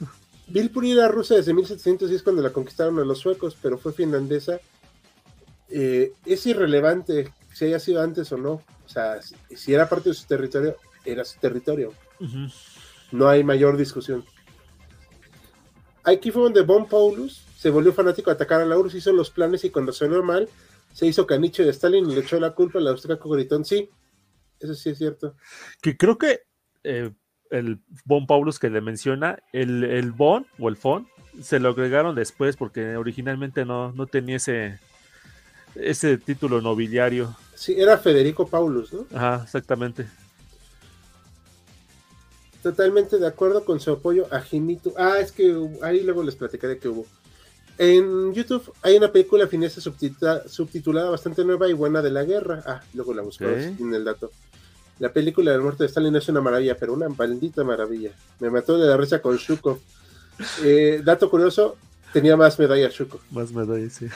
Vilpuri era rusa desde 1710 cuando la conquistaron a los suecos, pero fue finlandesa. Eh, es irrelevante si haya sido antes o no. O sea, si era parte de su territorio, era su territorio. No hay mayor discusión. Aquí fue donde Von Paulus se volvió fanático de atacar a la URSS, hizo los planes y cuando salió mal, se hizo caniche de Stalin y le echó la culpa al austriaco gritón. Sí, eso sí es cierto. Que creo que eh, el Von Paulus que le menciona, el, el Von o el Fon, se lo agregaron después porque originalmente no, no tenía ese, ese título nobiliario. Sí, era Federico Paulus, ¿no? Ajá, exactamente totalmente de acuerdo con su apoyo a Jimito. Ah, es que ahí luego les platicaré que hubo. En YouTube hay una película finesa subtitulada, bastante nueva y buena de la guerra. Ah, luego la busco en el dato. La película del muerte de Stalin es una maravilla, pero una maldita maravilla. Me mató de la risa con Shukov. Eh, dato curioso, tenía más medallas Shukov. Más medallas, sí.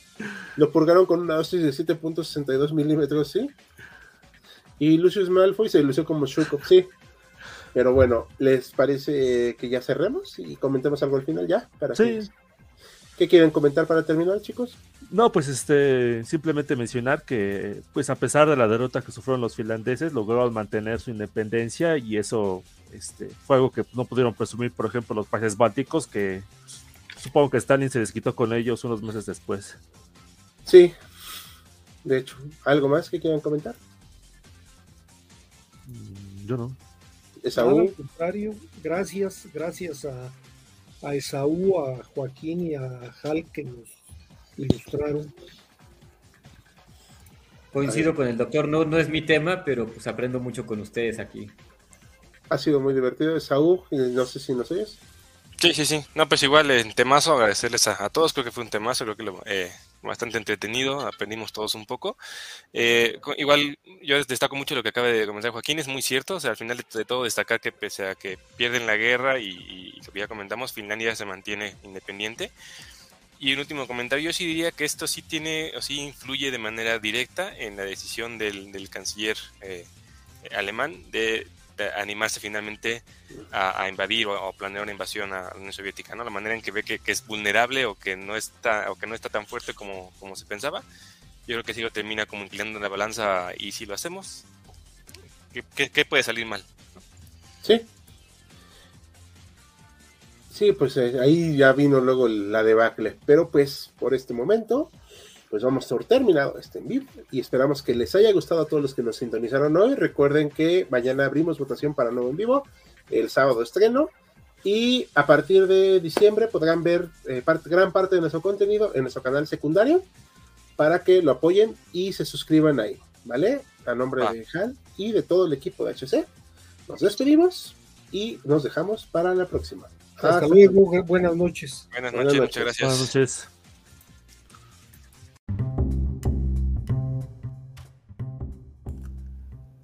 Lo purgaron con una dosis de 7.62 milímetros, ¿sí? Y Lucius Malfoy se lució como Shukov, sí. Pero bueno, ¿les parece que ya cerremos y comentemos algo al final ya? Para sí. ¿Qué quieren comentar para terminar, chicos? No, pues este, simplemente mencionar que, pues a pesar de la derrota que sufrieron los finlandeses, lograron mantener su independencia y eso este, fue algo que no pudieron presumir, por ejemplo, los países bálticos, que supongo que Stalin se desquitó con ellos unos meses después. Sí, de hecho, ¿algo más que quieran comentar? Mm, yo no. Esaú. al contrario, gracias, gracias a, a Esaú, a Joaquín y a Hal que nos ilustraron. Coincido con el doctor, no, no es mi tema, pero pues aprendo mucho con ustedes aquí. Ha sido muy divertido, Esaú, no sé si nos oyes. Sí, sí, sí. No, pues igual en temazo, agradecerles a, todos. Creo que fue un temazo, creo que lo, eh, bastante entretenido. Aprendimos todos un poco. Eh, igual yo destaco mucho lo que acaba de comentar Joaquín. Es muy cierto. O sea, al final de, todo destacar que pese a que pierden la guerra y, lo que ya comentamos, Finlandia se mantiene independiente. Y un último comentario, yo sí diría que esto sí tiene, o sí influye de manera directa en la decisión del, canciller eh, alemán de animarse finalmente a, invadir o, planear una invasión a la Unión Soviética, ¿no? La manera en que ve que, es vulnerable o que no está o que no está tan fuerte como, como se pensaba. Yo creo que sí lo termina como inclinando la balanza y si lo hacemos, ¿qué, puede salir mal? Sí. Sí, pues eh, ahí ya vino luego la debacle, pero pues por este momento pues vamos por terminado este en vivo y esperamos que les haya gustado a todos los que nos sintonizaron hoy. Recuerden que mañana abrimos votación para nuevo en vivo, el sábado estreno y a partir de diciembre podrán ver eh, gran parte de nuestro contenido en nuestro canal secundario para que lo apoyen y se suscriban ahí, ¿vale? A nombre de Hal y de todo el equipo de HC. Nos despedimos y nos dejamos para la próxima. Hasta, luego, buenas noches. Buenas noches, muchas gracias. Buenas noches.